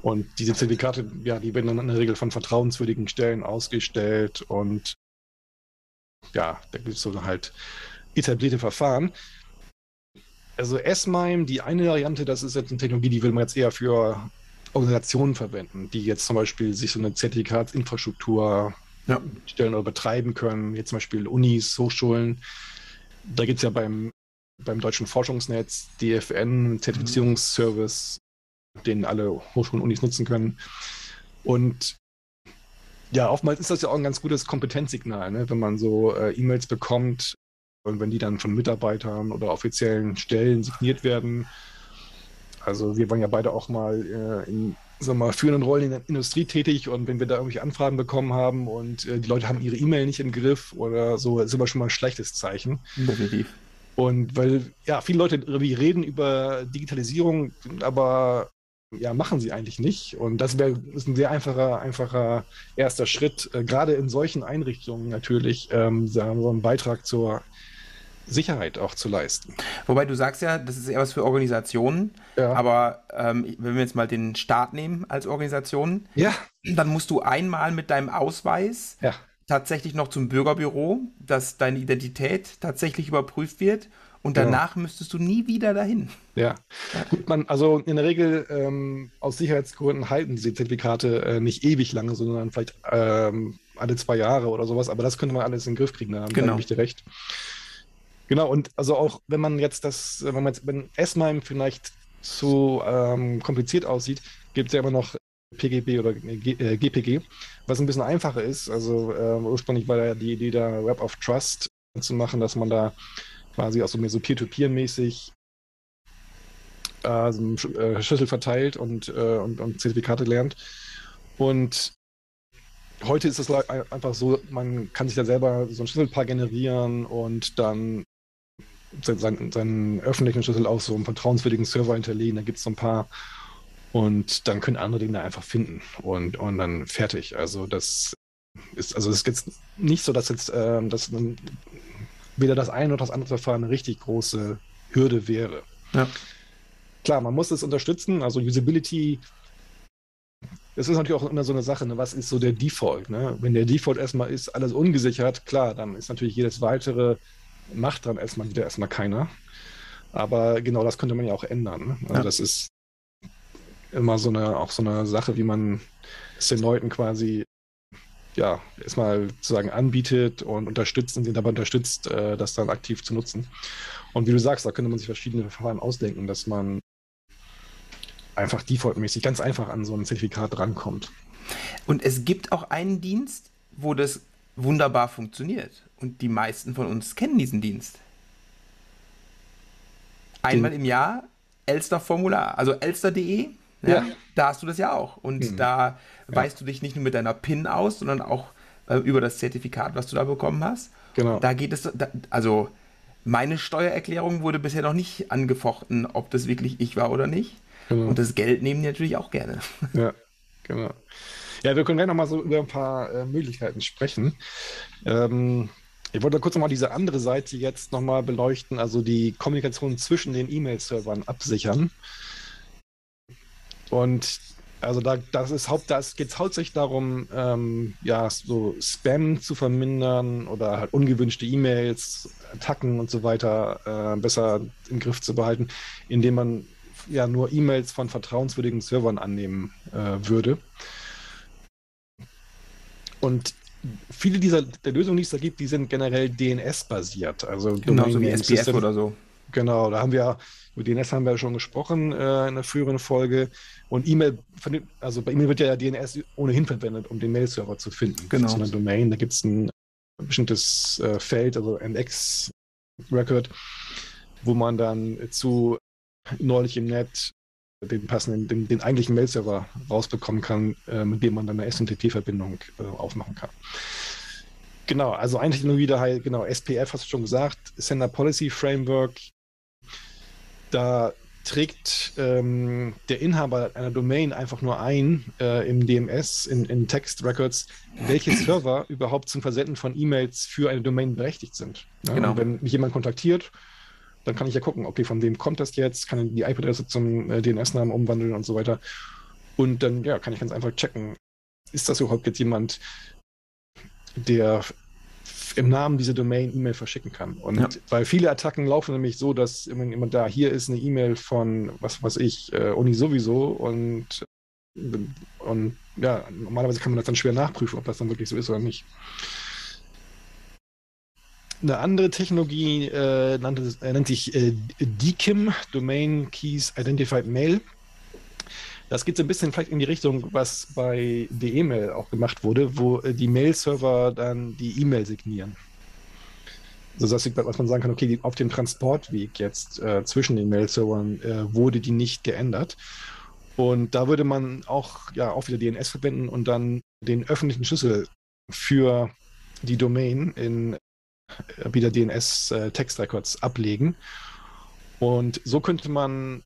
Und diese Zertifikate, ja, die werden dann in der Regel von vertrauenswürdigen Stellen ausgestellt und ja, da gibt es so halt etablierte Verfahren. Also S-MIME, die eine Variante, das ist jetzt eine Technologie, die will man jetzt eher für Organisationen verwenden, die jetzt zum Beispiel sich so eine Zertifikatsinfrastruktur ja. stellen oder betreiben können, jetzt zum Beispiel Unis, Hochschulen. Da gibt es ja beim, beim Deutschen Forschungsnetz DFN, Zertifizierungsservice, mhm. den alle Hochschulen und Unis nutzen können. Und ja, oftmals ist das ja auch ein ganz gutes Kompetenzsignal, ne? wenn man so äh, E-Mails bekommt und wenn die dann von Mitarbeitern oder offiziellen Stellen signiert werden also wir waren ja beide auch mal äh, in sagen wir mal, führenden Rollen in der Industrie tätig und wenn wir da irgendwelche Anfragen bekommen haben und äh, die Leute haben ihre E-Mail nicht im Griff oder so, ist immer schon mal ein schlechtes Zeichen. Definitiv. Und weil, ja, viele Leute reden über Digitalisierung, aber ja, machen sie eigentlich nicht. Und das wäre ein sehr einfacher, einfacher erster Schritt, äh, gerade in solchen Einrichtungen natürlich, ähm, so einen Beitrag zur Sicherheit auch zu leisten. Wobei du sagst ja, das ist eher was für Organisationen, ja. aber ähm, wenn wir jetzt mal den Staat nehmen als Organisation, ja. dann musst du einmal mit deinem Ausweis ja. tatsächlich noch zum Bürgerbüro, dass deine Identität tatsächlich überprüft wird und danach ja. müsstest du nie wieder dahin. Ja. Gut, man, also in der Regel ähm, aus Sicherheitsgründen halten diese Zertifikate äh, nicht ewig lange, sondern vielleicht ähm, alle zwei Jahre oder sowas, aber das könnte man alles in den Griff kriegen, da genau. habe ich dir recht. Genau, und also auch wenn man jetzt das, wenn man jetzt, wenn S-MIME vielleicht zu ähm, kompliziert aussieht, gibt es ja immer noch PGP oder G äh, GPG, was ein bisschen einfacher ist. Also äh, ursprünglich war ja die Idee da Web of Trust zu machen, dass man da quasi auch so mehr so Peer-to-Peer-mäßig äh, so äh, Schlüssel verteilt und, äh, und, und Zertifikate lernt. Und heute ist es einfach so, man kann sich da selber so ein Schlüsselpaar generieren und dann seinen, seinen öffentlichen Schlüssel auf so einem vertrauenswürdigen Server hinterlegen. Da gibt es so ein paar und dann können andere Dinge einfach finden und, und dann fertig. Also das ist, also es ist jetzt nicht so, dass jetzt ähm, dass weder das eine oder das andere Verfahren eine richtig große Hürde wäre. Ja. Klar, man muss es unterstützen, also Usability das ist natürlich auch immer so eine Sache, ne? was ist so der Default? Ne? Wenn der Default erstmal ist, alles ungesichert, klar, dann ist natürlich jedes weitere macht dann erstmal wieder erstmal keiner. Aber genau das könnte man ja auch ändern. Ne? Also ja. das ist immer so eine, auch so eine Sache, wie man es den Leuten quasi ja, erstmal sozusagen anbietet und unterstützt und sie dabei unterstützt, äh, das dann aktiv zu nutzen. Und wie du sagst, da könnte man sich verschiedene Verfahren ausdenken, dass man einfach defaultmäßig ganz einfach an so ein Zertifikat rankommt. Und es gibt auch einen Dienst, wo das wunderbar funktioniert. Und die meisten von uns kennen diesen Dienst. Einmal im Jahr Elster-Formular, also elster.de, ja, ja. da hast du das ja auch. Und hm. da weißt du dich nicht nur mit deiner PIN aus, sondern auch äh, über das Zertifikat, was du da bekommen hast. Genau. Da geht es, da, also meine Steuererklärung wurde bisher noch nicht angefochten, ob das wirklich ich war oder nicht. Genau. Und das Geld nehmen die natürlich auch gerne. Ja, genau. Ja, wir können gleich nochmal so über ein paar äh, Möglichkeiten sprechen. Ähm, ich wollte kurz nochmal diese andere Seite jetzt nochmal beleuchten, also die Kommunikation zwischen den E-Mail-Servern absichern. Und also da das ist Haupt, da geht es hauptsächlich darum, ähm, ja, so Spam zu vermindern oder halt ungewünschte E-Mails, Attacken und so weiter äh, besser im Griff zu behalten, indem man ja nur E-Mails von vertrauenswürdigen Servern annehmen äh, würde. Und viele dieser der Lösungen, die es da gibt, die sind generell DNS-basiert. Also genau, so wie SPF System. oder so. Genau, da haben wir, über DNS haben wir schon gesprochen äh, in der früheren Folge. Und E-Mail, also bei E-Mail wird ja DNS ohnehin verwendet, um den Mail-Server zu finden. Genau. So eine Domain, da gibt es ein bestimmtes äh, Feld, also NX-Record, wo man dann zu neulich im Netz den passenden, den, den eigentlichen Mail-Server rausbekommen kann, äh, mit dem man dann eine SMTP-Verbindung äh, aufmachen kann. Genau, also eigentlich nur wieder halt, genau, SPF hast du schon gesagt, Sender Policy Framework. Da trägt ähm, der Inhaber einer Domain einfach nur ein äh, im DMS, in, in Text Records, welche Server überhaupt zum Versenden von E-Mails für eine Domain berechtigt sind. Ja, genau. wenn mich jemand kontaktiert, dann kann ich ja gucken, okay, von wem kommt das jetzt, kann die IP-Adresse zum äh, DNS-Namen umwandeln und so weiter. Und dann ja, kann ich ganz einfach checken, ist das überhaupt jetzt jemand, der im Namen dieser Domain E-Mail verschicken kann. Und ja. weil viele Attacken laufen nämlich so, dass jemand da, hier ist eine E-Mail von, was weiß ich, äh, Uni sowieso und, und ja, normalerweise kann man das dann schwer nachprüfen, ob das dann wirklich so ist oder nicht. Eine andere Technologie äh, nannte, äh, nennt sich äh, DKIM, Domain Keys Identified Mail. Das geht so ein bisschen vielleicht in die Richtung, was bei DE-Mail auch gemacht wurde, wo äh, die Mail-Server dann die E-Mail signieren. Also das, was man sagen kann, okay, die, auf dem Transportweg jetzt äh, zwischen den Mail-Servern äh, wurde die nicht geändert. Und da würde man auch ja auch wieder DNS verwenden und dann den öffentlichen Schlüssel für die Domain in wieder DNS-Textrecords äh, ablegen. Und so könnte man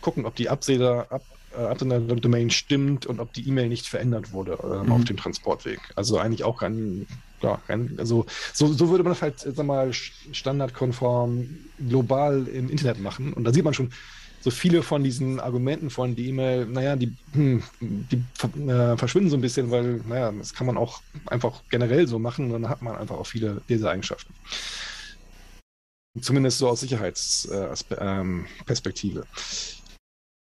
gucken, ob die Absender, ab, äh, Absender-Domain stimmt und ob die E-Mail nicht verändert wurde äh, mhm. auf dem Transportweg. Also eigentlich auch ein, ja, ein also so, so würde man das halt, sag mal, standardkonform global im Internet machen. Und da sieht man schon, so viele von diesen Argumenten von die E-Mail, naja, die, hm, die äh, verschwinden so ein bisschen, weil, naja, das kann man auch einfach generell so machen, dann hat man einfach auch viele dieser Eigenschaften. Zumindest so aus Sicherheitsperspektive. Äh,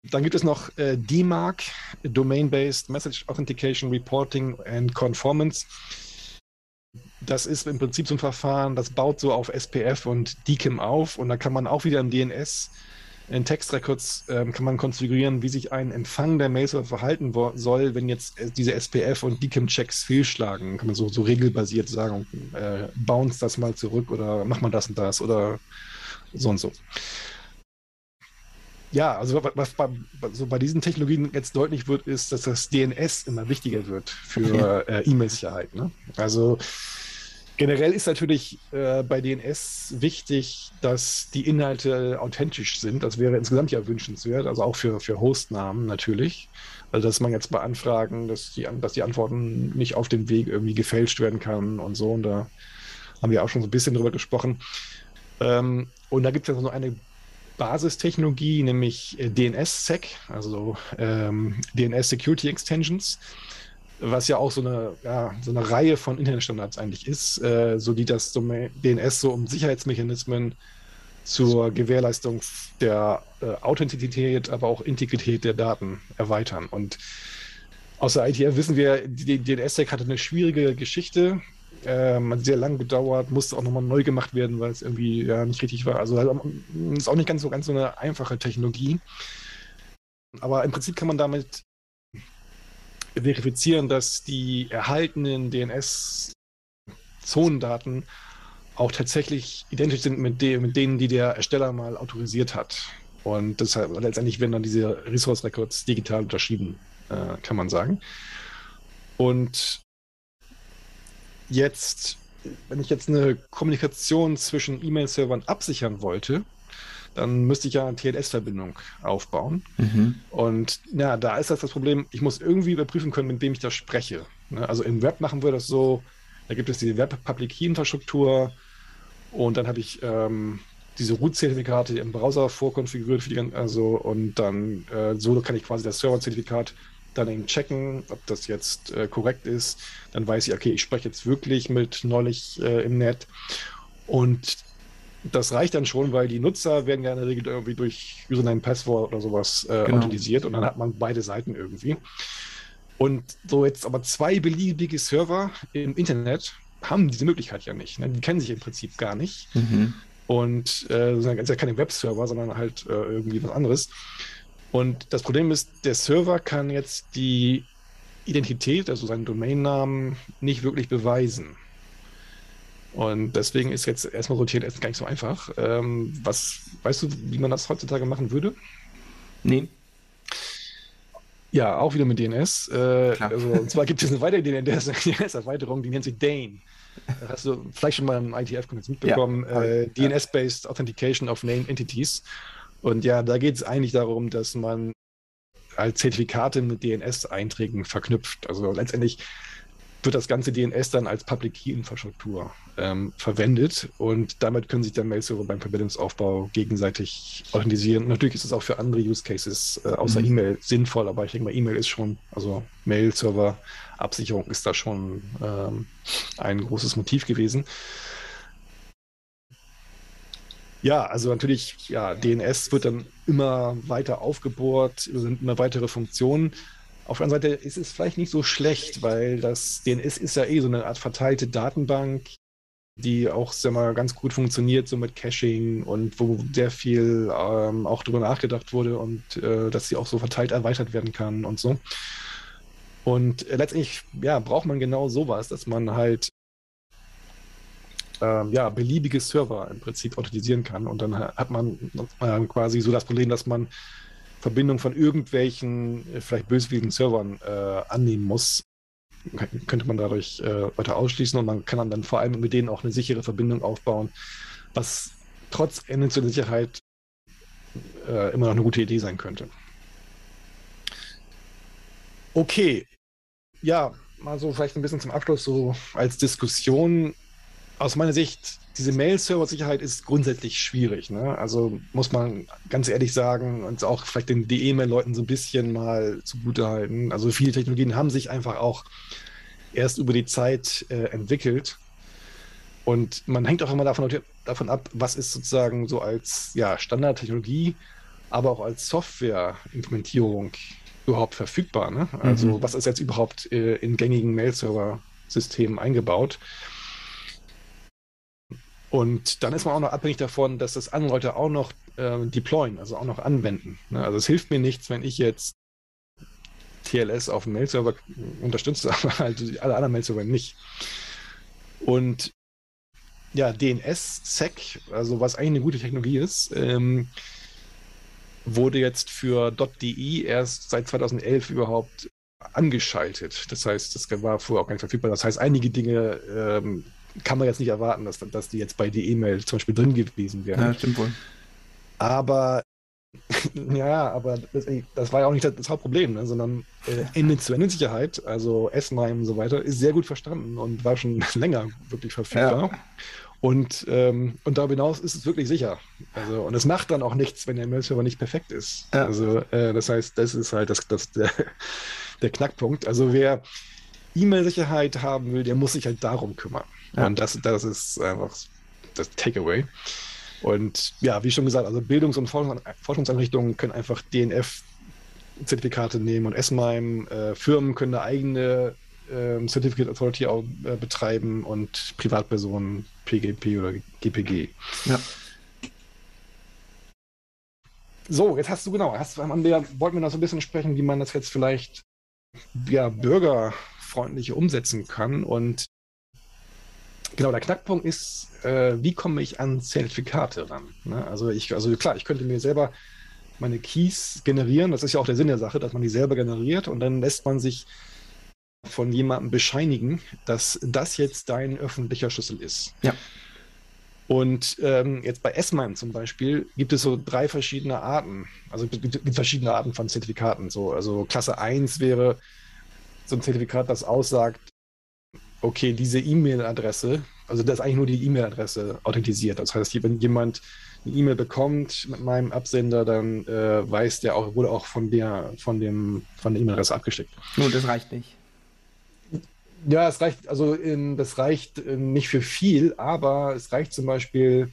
dann gibt es noch äh, DMARC, Domain-Based Message Authentication Reporting and Conformance. Das ist im Prinzip so ein Verfahren, das baut so auf SPF und DKIM auf und da kann man auch wieder im DNS in Textrecords ähm, kann man konfigurieren, wie sich ein Empfang der Mail-Server verhalten soll, wenn jetzt äh, diese SPF und DKIM-Checks fehlschlagen. Kann man so, so regelbasiert sagen, äh, bounce das mal zurück oder mach mal das und das oder so und so. Ja, also was bei, so bei diesen Technologien jetzt deutlich wird, ist, dass das DNS immer wichtiger wird für äh, E-Mail-Sicherheit. Ne? Also Generell ist natürlich äh, bei DNS wichtig, dass die Inhalte authentisch sind. Das wäre insgesamt ja wünschenswert, also auch für, für Hostnamen natürlich. Also dass man jetzt bei Anfragen, dass die, dass die Antworten nicht auf dem Weg irgendwie gefälscht werden kann und so. Und da haben wir auch schon so ein bisschen drüber gesprochen. Ähm, und da gibt es ja noch eine Basistechnologie, nämlich äh, DNSSEC, also ähm, DNS Security Extensions was ja auch so eine, ja, so eine Reihe von Internetstandards eigentlich ist, äh, so die das DNS so um Sicherheitsmechanismen zur Gewährleistung der äh, Authentizität, aber auch Integrität der Daten erweitern. Und Aus der ITF wissen wir, die DNS-Tag hatte eine schwierige Geschichte. Ähm, hat sehr lang gedauert, musste auch nochmal neu gemacht werden, weil es irgendwie ja, nicht richtig war. Also ähm, ist auch nicht ganz so, ganz so eine einfache Technologie. Aber im Prinzip kann man damit verifizieren, dass die erhaltenen DNS-Zonendaten auch tatsächlich identisch sind mit, de mit denen, die der Ersteller mal autorisiert hat. Und deshalb letztendlich werden dann diese Resource Records digital unterschieden, äh, kann man sagen. Und jetzt, wenn ich jetzt eine Kommunikation zwischen E-Mail-Servern absichern wollte, dann müsste ich ja eine TLS-Verbindung aufbauen. Mhm. Und ja, da ist das das Problem, ich muss irgendwie überprüfen können, mit wem ich da spreche. Ne? Also im Web machen wir das so, da gibt es die Web-Public-Key-Infrastruktur und dann habe ich ähm, diese Root-Zertifikate im Browser vorkonfiguriert für die, also und dann äh, so kann ich quasi das Server-Zertifikat dann eben checken, ob das jetzt äh, korrekt ist. Dann weiß ich, okay, ich spreche jetzt wirklich mit neulich äh, im Net. Und das reicht dann schon, weil die Nutzer werden ja in der Regel irgendwie durch Username, Passwort oder sowas äh, genau. authentisiert und dann hat man beide Seiten irgendwie. Und so jetzt aber zwei beliebige Server im Internet haben diese Möglichkeit ja nicht. Ne? Die kennen sich im Prinzip gar nicht. Mhm. Und äh, sind ja keine Webserver, sondern halt äh, irgendwie was anderes. Und das Problem ist, der Server kann jetzt die Identität, also seinen Domainnamen, nicht wirklich beweisen. Und deswegen ist jetzt erstmal so TLS gar nicht so einfach. Ähm, was, weißt du, wie man das heutzutage machen würde? Nee. Ja, auch wieder mit DNS. Äh, also, und zwar gibt es eine weitere DNS-Erweiterung, die nennt sich Dane. Das hast du vielleicht schon mal im ITF-Kontext mitbekommen. Ja, äh, DNS-Based Authentication of Name Entities. Und ja, da geht es eigentlich darum, dass man als Zertifikate mit DNS-Einträgen verknüpft. Also letztendlich wird das ganze DNS dann als Public Key Infrastruktur ähm, verwendet und damit können sich dann Mail-Server beim Verbindungsaufbau gegenseitig organisieren. Natürlich ist es auch für andere Use Cases äh, außer mhm. E-Mail sinnvoll, aber ich denke mal, E-Mail ist schon, also Mail-Server-Absicherung ist da schon ähm, ein großes Motiv gewesen. Ja, also natürlich, ja, DNS wird dann immer weiter aufgebohrt, sind immer weitere Funktionen. Auf der anderen Seite ist es vielleicht nicht so schlecht, weil das DNS ist ja eh so eine Art verteilte Datenbank, die auch sehr mal ganz gut funktioniert, so mit Caching und wo sehr viel ähm, auch darüber nachgedacht wurde und äh, dass sie auch so verteilt erweitert werden kann und so. Und äh, letztendlich, ja, braucht man genau sowas, dass man halt ähm, ja, beliebige Server im Prinzip authentisieren kann. Und dann hat man äh, quasi so das Problem, dass man Verbindung von irgendwelchen, äh, vielleicht böswilligen Servern äh, annehmen muss. Könnte man dadurch äh, weiter ausschließen und man kann dann vor allem mit denen auch eine sichere Verbindung aufbauen, was trotz Ende zur Sicherheit äh, immer noch eine gute Idee sein könnte. Okay, ja, mal so vielleicht ein bisschen zum Abschluss so als Diskussion aus meiner Sicht, diese Mail-Server-Sicherheit ist grundsätzlich schwierig. Ne? Also muss man ganz ehrlich sagen und auch vielleicht den E-Mail-Leuten so ein bisschen mal zugute halten. Also viele Technologien haben sich einfach auch erst über die Zeit äh, entwickelt. Und man hängt auch immer davon, davon ab, was ist sozusagen so als ja, Standardtechnologie, aber auch als Software-Implementierung überhaupt verfügbar. Ne? Also mhm. was ist jetzt überhaupt äh, in gängigen Mail-Server-Systemen eingebaut? Und dann ist man auch noch abhängig davon, dass das andere Leute auch noch äh, deployen, also auch noch anwenden. Ne? Also es hilft mir nichts, wenn ich jetzt TLS auf dem Mail-Server unterstütze, aber halt alle anderen Mail-Server nicht. Und ja, DNS-Sec, also was eigentlich eine gute Technologie ist, ähm, wurde jetzt für .de erst seit 2011 überhaupt angeschaltet. Das heißt, das war vorher auch gar nicht verfügbar. Das heißt, einige Dinge ähm, kann man jetzt nicht erwarten, dass, dass die jetzt bei der E-Mail zum Beispiel drin gewesen wären. Ja, stimmt wohl. Aber ja, aber das, das, war ja auch nicht das, das Hauptproblem, ne? sondern äh, Ende-zu-Ende-Sicherheit, also S-MIME und so weiter, ist sehr gut verstanden und war schon länger wirklich verfügbar. Ja. Und, ähm, und darüber hinaus ist es wirklich sicher. Also, und es macht dann auch nichts, wenn der Mail-Server nicht perfekt ist. Ja. Also, äh, das heißt, das ist halt das, das, der, der Knackpunkt. Also, wer E-Mail-Sicherheit haben will, der muss sich halt darum kümmern. Ja. Und das, das ist einfach das Takeaway. Und ja, wie schon gesagt, also Bildungs- und Forschungseinrichtungen können einfach DNF Zertifikate nehmen und S-MIME. Äh, Firmen können eine eigene äh, Certificate Authority auch, äh, betreiben und Privatpersonen PGP oder GPG. Ja. So, jetzt hast du genau, hast, wir, wollten wir noch so ein bisschen sprechen, wie man das jetzt vielleicht ja, bürgerfreundlich umsetzen kann. Und genau, der Knackpunkt ist, äh, wie komme ich an Zertifikate ran? Ne? Also ich, also klar, ich könnte mir selber meine Keys generieren. Das ist ja auch der Sinn der Sache, dass man die selber generiert und dann lässt man sich von jemandem bescheinigen, dass das jetzt dein öffentlicher Schlüssel ist. Ja. Und ähm, jetzt bei S-MIME zum Beispiel gibt es so drei verschiedene Arten, also es gibt verschiedene Arten von Zertifikaten. So, also Klasse 1 wäre so ein Zertifikat, das aussagt, okay, diese E-Mail-Adresse, also das ist eigentlich nur die E-Mail-Adresse authentisiert. Das heißt, wenn jemand eine E-Mail bekommt mit meinem Absender, dann äh, weiß der auch, wurde auch von der, von dem, von der E-Mail-Adresse abgeschickt. Nur das reicht nicht. Ja, es reicht, also in, das reicht äh, nicht für viel, aber es reicht zum Beispiel,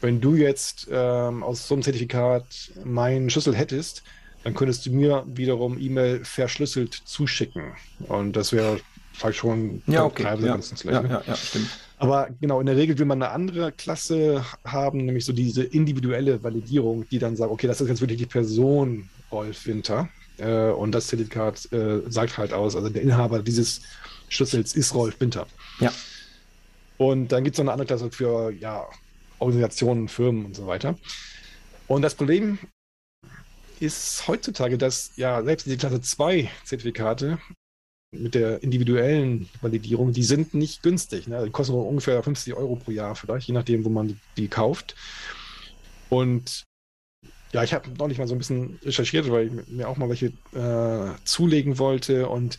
wenn du jetzt ähm, aus so einem Zertifikat meinen Schlüssel hättest, dann könntest du mir wiederum E-Mail verschlüsselt zuschicken. Und das wäre vielleicht schon ja, okay. ja, ja, ja, ja, stimmt. Aber genau, in der Regel will man eine andere Klasse haben, nämlich so diese individuelle Validierung, die dann sagt, okay, das ist jetzt wirklich die Person Rolf Winter. Äh, und das Zertifikat äh, sagt halt aus, also der Inhaber dieses Schlüssels ist Rolf Winter. Ja. Und dann gibt es noch eine andere Klasse für ja, Organisationen, Firmen und so weiter. Und das Problem ist heutzutage, dass ja selbst die Klasse 2 Zertifikate mit der individuellen Validierung, die sind nicht günstig. Ne? Die kosten ungefähr 50 Euro pro Jahr vielleicht, je nachdem, wo man die kauft. Und ja, ich habe neulich mal so ein bisschen recherchiert, weil ich mir auch mal welche äh, zulegen wollte. Und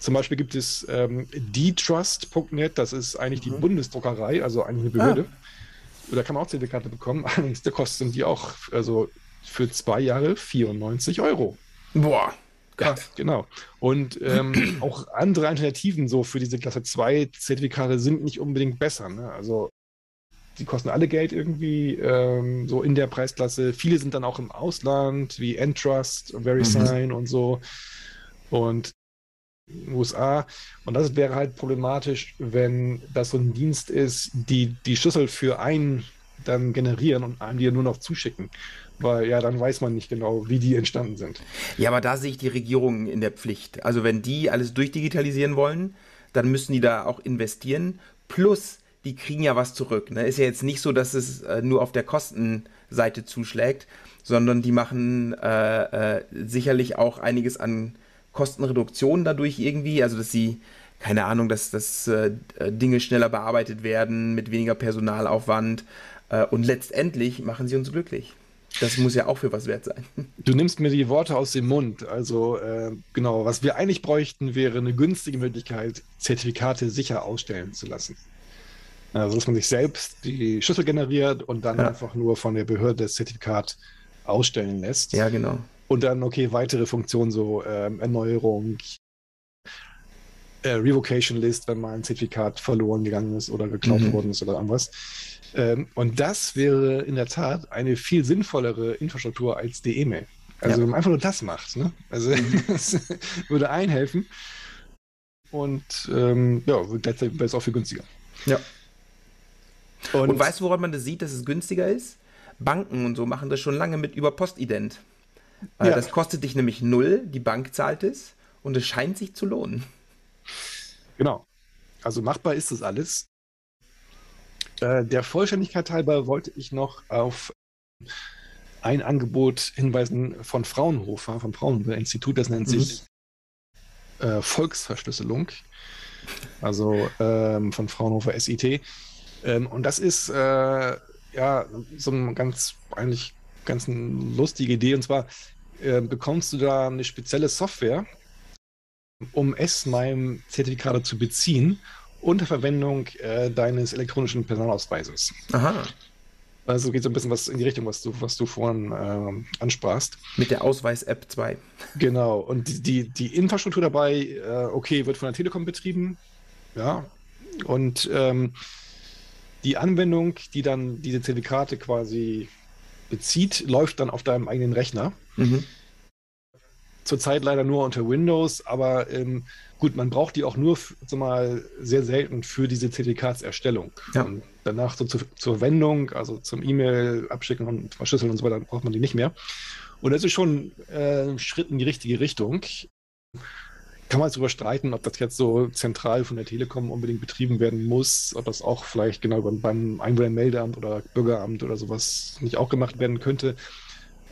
zum Beispiel gibt es ähm, dtrust.net, das ist eigentlich mhm. die Bundesdruckerei, also eigentlich eine Behörde. Ah. Da kann man auch Zertifikate bekommen. Allerdings da kosten die auch also für zwei Jahre 94 Euro. Boah. Ja, genau. Und ähm, auch andere Alternativen so für diese Klasse 2 Zertifikate sind nicht unbedingt besser. Ne? Also die kosten alle Geld irgendwie ähm, so in der Preisklasse. Viele sind dann auch im Ausland, wie Entrust, VeriSign mhm. und so. Und USA. Und das wäre halt problematisch, wenn das so ein Dienst ist, die die Schlüssel für einen dann generieren und einem die nur noch zuschicken. Weil ja, dann weiß man nicht genau, wie die entstanden sind. Ja, aber da sehe ich die Regierung in der Pflicht. Also wenn die alles durchdigitalisieren wollen, dann müssen die da auch investieren. Plus, die kriegen ja was zurück. Ne? Ist ja jetzt nicht so, dass es äh, nur auf der Kostenseite zuschlägt, sondern die machen äh, äh, sicherlich auch einiges an Kostenreduktion dadurch irgendwie, also dass sie, keine Ahnung, dass, dass äh, Dinge schneller bearbeitet werden mit weniger Personalaufwand äh, und letztendlich machen sie uns glücklich. Das muss ja auch für was wert sein. Du nimmst mir die Worte aus dem Mund. Also äh, genau, was wir eigentlich bräuchten, wäre eine günstige Möglichkeit, Zertifikate sicher ausstellen zu lassen. Also dass man sich selbst die Schlüssel generiert und dann ja. einfach nur von der Behörde das Zertifikat ausstellen lässt. Ja, genau. Und dann, okay, weitere Funktionen, so ähm, Erneuerung, äh, Revocation List, wenn mal ein Zertifikat verloren gegangen ist oder geklaut mhm. worden ist oder irgendwas. Ähm, und das wäre in der Tat eine viel sinnvollere Infrastruktur als die E-Mail. Also ja. wenn man einfach nur das macht. Ne? Also mhm. das würde einhelfen. Und ähm, ja, wäre es auch viel günstiger. Ja. Und, und weißt du, woran man das sieht, dass es günstiger ist? Banken und so machen das schon lange mit über Postident. Äh, ja. Das kostet dich nämlich null, die Bank zahlt es und es scheint sich zu lohnen. Genau. Also machbar ist das alles. Äh, der Vollständigkeit halber wollte ich noch auf ein Angebot hinweisen von Fraunhofer, vom Fraunhofer Institut, das nennt mhm. sich äh, Volksverschlüsselung. Also ähm, von Fraunhofer SIT. Ähm, und das ist äh, ja so ein ganz eigentlich ganz eine lustige Idee. Und zwar äh, bekommst du da eine spezielle Software, um S-MIME-Zertifikate zu beziehen unter Verwendung äh, deines elektronischen Personalausweises. Aha. Also geht so ein bisschen was in die Richtung, was du, was du vorhin äh, ansprachst. Mit der Ausweis-App 2. Genau. Und die, die, die Infrastruktur dabei, äh, okay, wird von der Telekom betrieben. Ja. Und ähm, die Anwendung, die dann diese Zertifikate quasi bezieht, läuft dann auf deinem eigenen Rechner. Mhm. Zurzeit leider nur unter Windows, aber ähm, gut, man braucht die auch nur so mal sehr selten für diese Zertifikatserstellung. Ja. Und danach so zu, zur Verwendung, also zum E-Mail abschicken und verschlüsseln und so weiter, braucht man die nicht mehr. Und das ist schon äh, ein Schritt in die richtige Richtung. Kann man jetzt darüber streiten, ob das jetzt so zentral von der Telekom unbedingt betrieben werden muss, ob das auch vielleicht genau beim Einwohnermeldeamt oder Bürgeramt oder sowas nicht auch gemacht werden könnte.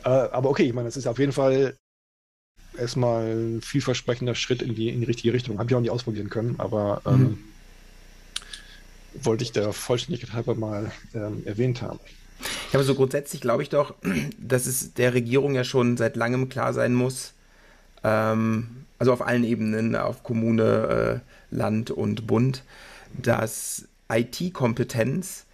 Äh, aber okay, ich meine, das ist auf jeden Fall erstmal ein vielversprechender Schritt in die, in die richtige Richtung. Habe ich auch nicht ausprobieren können, aber ähm, mhm. wollte ich der Vollständigkeit halber mal ähm, erwähnt haben. Ja, aber so grundsätzlich glaube ich doch, dass es der Regierung ja schon seit langem klar sein muss, ähm, also auf allen Ebenen, auf Kommune, äh, Land und Bund, dass IT-Kompetenz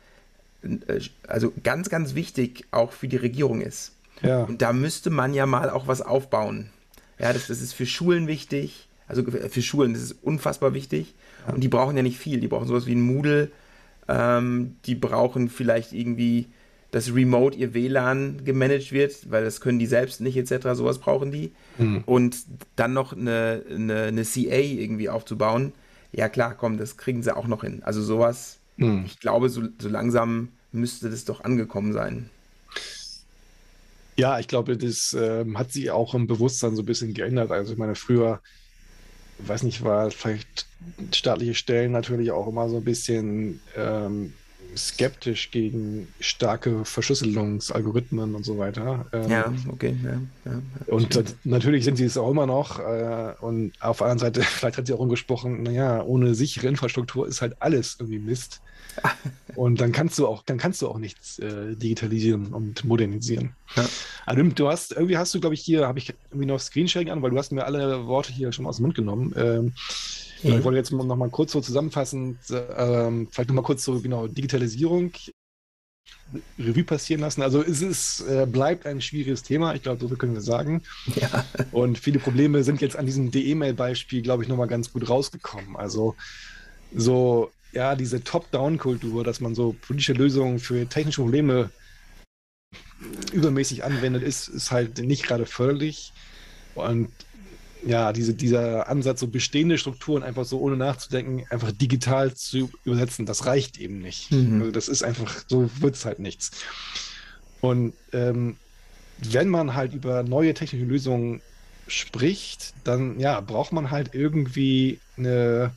äh, also ganz, ganz wichtig auch für die Regierung ist. Ja. Und da müsste man ja mal auch was aufbauen. Ja, das, das ist für Schulen wichtig, also für Schulen, das ist unfassbar wichtig. Ja. Und die brauchen ja nicht viel. Die brauchen sowas wie ein Moodle, ähm, die brauchen vielleicht irgendwie dass remote ihr WLAN gemanagt wird, weil das können die selbst nicht etc. Sowas brauchen die. Mhm. Und dann noch eine, eine, eine, CA irgendwie aufzubauen. Ja klar, komm, das kriegen sie auch noch hin. Also sowas, mhm. ich glaube, so, so langsam müsste das doch angekommen sein. Ja, ich glaube, das äh, hat sich auch im Bewusstsein so ein bisschen geändert. Also ich meine, früher, weiß nicht, war vielleicht staatliche Stellen natürlich auch immer so ein bisschen ähm, skeptisch gegen starke Verschlüsselungsalgorithmen und so weiter. Ähm, ja, okay. Ja, ja, und das, natürlich sind sie es auch immer noch. Äh, und auf der anderen Seite, vielleicht hat sie auch umgesprochen, naja, ohne sichere Infrastruktur ist halt alles irgendwie Mist. und dann kannst du auch, dann kannst du auch nichts äh, digitalisieren und modernisieren. Ja. Also, du hast, irgendwie hast du, glaube ich, hier, habe ich irgendwie noch Screensharing an, weil du hast mir alle Worte hier schon aus dem Mund genommen. Ähm, Mhm. Ich wollte jetzt noch mal kurz so zusammenfassend, ähm, vielleicht noch mal kurz so genau Digitalisierung Revue passieren lassen. Also es ist, äh, bleibt ein schwieriges Thema, ich glaube, so können wir sagen. Ja. Und viele Probleme sind jetzt an diesem DE-Mail-Beispiel, glaube ich, nochmal ganz gut rausgekommen. Also so, ja, diese Top-Down-Kultur, dass man so politische Lösungen für technische Probleme übermäßig anwendet, ist, ist halt nicht gerade förderlich. Und ja, diese, dieser Ansatz, so bestehende Strukturen einfach so ohne nachzudenken, einfach digital zu übersetzen, das reicht eben nicht. Mhm. Also das ist einfach, so wird es halt nichts. Und ähm, wenn man halt über neue technische Lösungen spricht, dann ja, braucht man halt irgendwie eine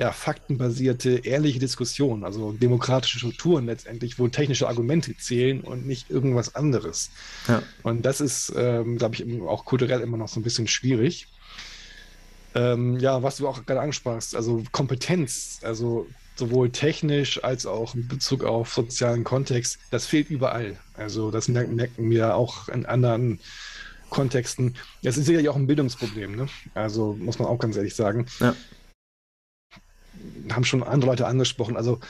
ja, faktenbasierte, ehrliche Diskussion, also demokratische Strukturen letztendlich, wo technische Argumente zählen und nicht irgendwas anderes. Ja. Und das ist, ähm, glaube ich, auch kulturell immer noch so ein bisschen schwierig. Ähm, ja, was du auch gerade ansprachst, also Kompetenz, also sowohl technisch als auch in Bezug auf sozialen Kontext, das fehlt überall. Also das merken, merken wir auch in anderen Kontexten. Das ist sicherlich auch ein Bildungsproblem, ne? Also muss man auch ganz ehrlich sagen. Ja haben schon andere Leute angesprochen. Also,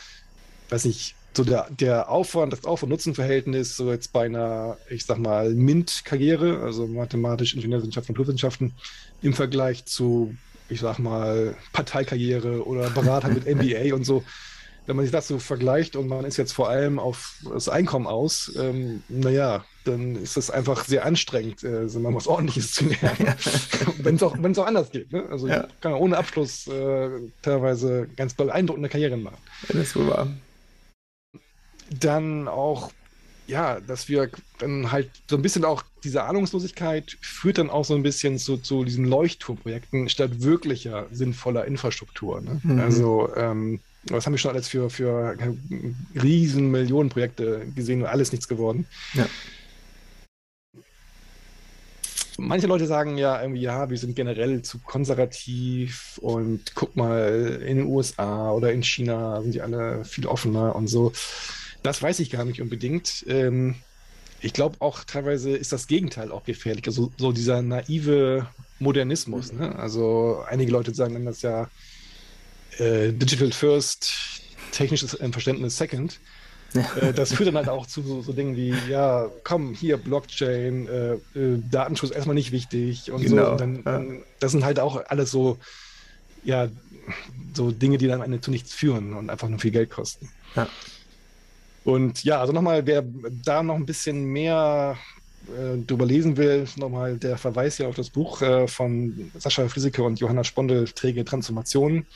weiß nicht, so der, der Aufwand, das Aufwand-Nutzen-Verhältnis, so jetzt bei einer, ich sag mal, MINT-Karriere, also mathematisch, Ingenieurwissenschaften, Naturwissenschaften, im Vergleich zu, ich sag mal, Parteikarriere oder Berater mit MBA und so. Wenn man sich das so vergleicht und man ist jetzt vor allem auf das Einkommen aus, ähm, naja, dann ist das einfach sehr anstrengend, äh, so mal was Ordentliches zu lernen. wenn es auch, auch anders geht. Ne? Also ja. kann ohne Abschluss äh, teilweise ganz beeindruckende Karrieren machen. Ja, das ist wohl wahr. Dann auch, ja, dass wir dann halt so ein bisschen auch diese Ahnungslosigkeit führt dann auch so ein bisschen zu, zu diesen Leuchtturmprojekten statt wirklicher sinnvoller Infrastruktur. Ne? Mhm. Also ähm, was haben wir schon alles für, für riesen Millionenprojekte gesehen und alles nichts geworden. Ja manche Leute sagen ja irgendwie, ja, wir sind generell zu konservativ und guck mal, in den USA oder in China sind die alle viel offener und so. Das weiß ich gar nicht unbedingt. Ähm, ich glaube auch teilweise ist das Gegenteil auch gefährlich. Also so dieser naive Modernismus. Ne? Also einige Leute sagen dann das ja äh, Digital First, technisches Verständnis Second. Äh, das führt dann halt auch zu so, so, Dingen wie, ja, komm, hier Blockchain, äh, äh, Datenschutz erstmal nicht wichtig und genau. so. Und dann, dann, das sind halt auch alles so, ja, so Dinge, die dann am Ende zu nichts führen und einfach nur viel Geld kosten. Ja. Und ja, also nochmal, wer da noch ein bisschen mehr äh, drüber lesen will, nochmal der Verweis hier auf das Buch äh, von Sascha Frieseke und Johanna Spondel, Träge Transformationen.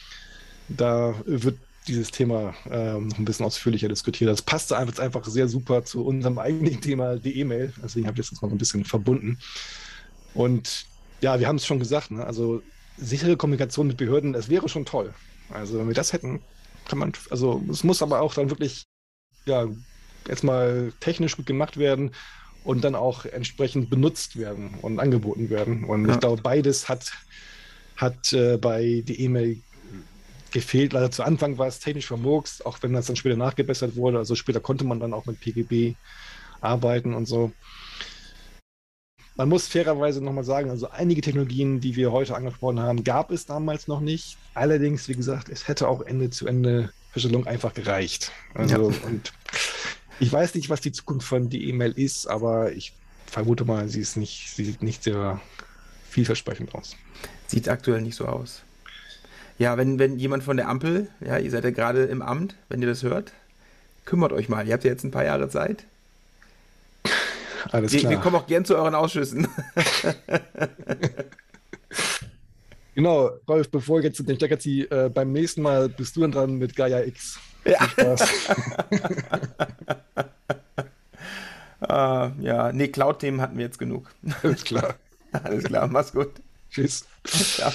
Da wird dieses Thema äh, noch ein bisschen ausführlicher diskutiert. Das passte einfach, einfach sehr super zu unserem eigentlichen Thema, die E-Mail. Deswegen habe ich das jetzt mal so ein bisschen verbunden. Und ja, wir haben es schon gesagt, ne? also sichere Kommunikation mit Behörden, das wäre schon toll. Also wenn wir das hätten, kann man, also es muss aber auch dann wirklich, ja, erstmal technisch gut gemacht werden und dann auch entsprechend benutzt werden und angeboten werden. Und ja. ich glaube, beides hat, hat äh, bei die E-Mail gefehlt. Leider zu Anfang war es technisch vermurkst, auch wenn das dann später nachgebessert wurde. Also später konnte man dann auch mit PGB arbeiten und so. Man muss fairerweise nochmal sagen, also einige Technologien, die wir heute angesprochen haben, gab es damals noch nicht. Allerdings, wie gesagt, es hätte auch Ende zu Ende Verschlüsselung einfach gereicht. Also ja. und ich weiß nicht, was die Zukunft von die E-Mail ist, aber ich vermute mal, sie ist nicht, sie sieht nicht sehr vielversprechend aus. Sieht aktuell nicht so aus. Ja, wenn, wenn jemand von der Ampel, ja, ihr seid ja gerade im Amt, wenn ihr das hört, kümmert euch mal. Ihr habt ja jetzt ein paar Jahre Zeit. Alles klar. Wir kommen auch gern zu euren Ausschüssen. genau, Rolf, bevor ich jetzt den Stecker ziehe, äh, beim nächsten Mal bist du dann dran mit Gaia X. Ja. uh, ja, nee, Cloud-Themen hatten wir jetzt genug. Alles klar. Alles klar, mach's gut. Tschüss. Ciao.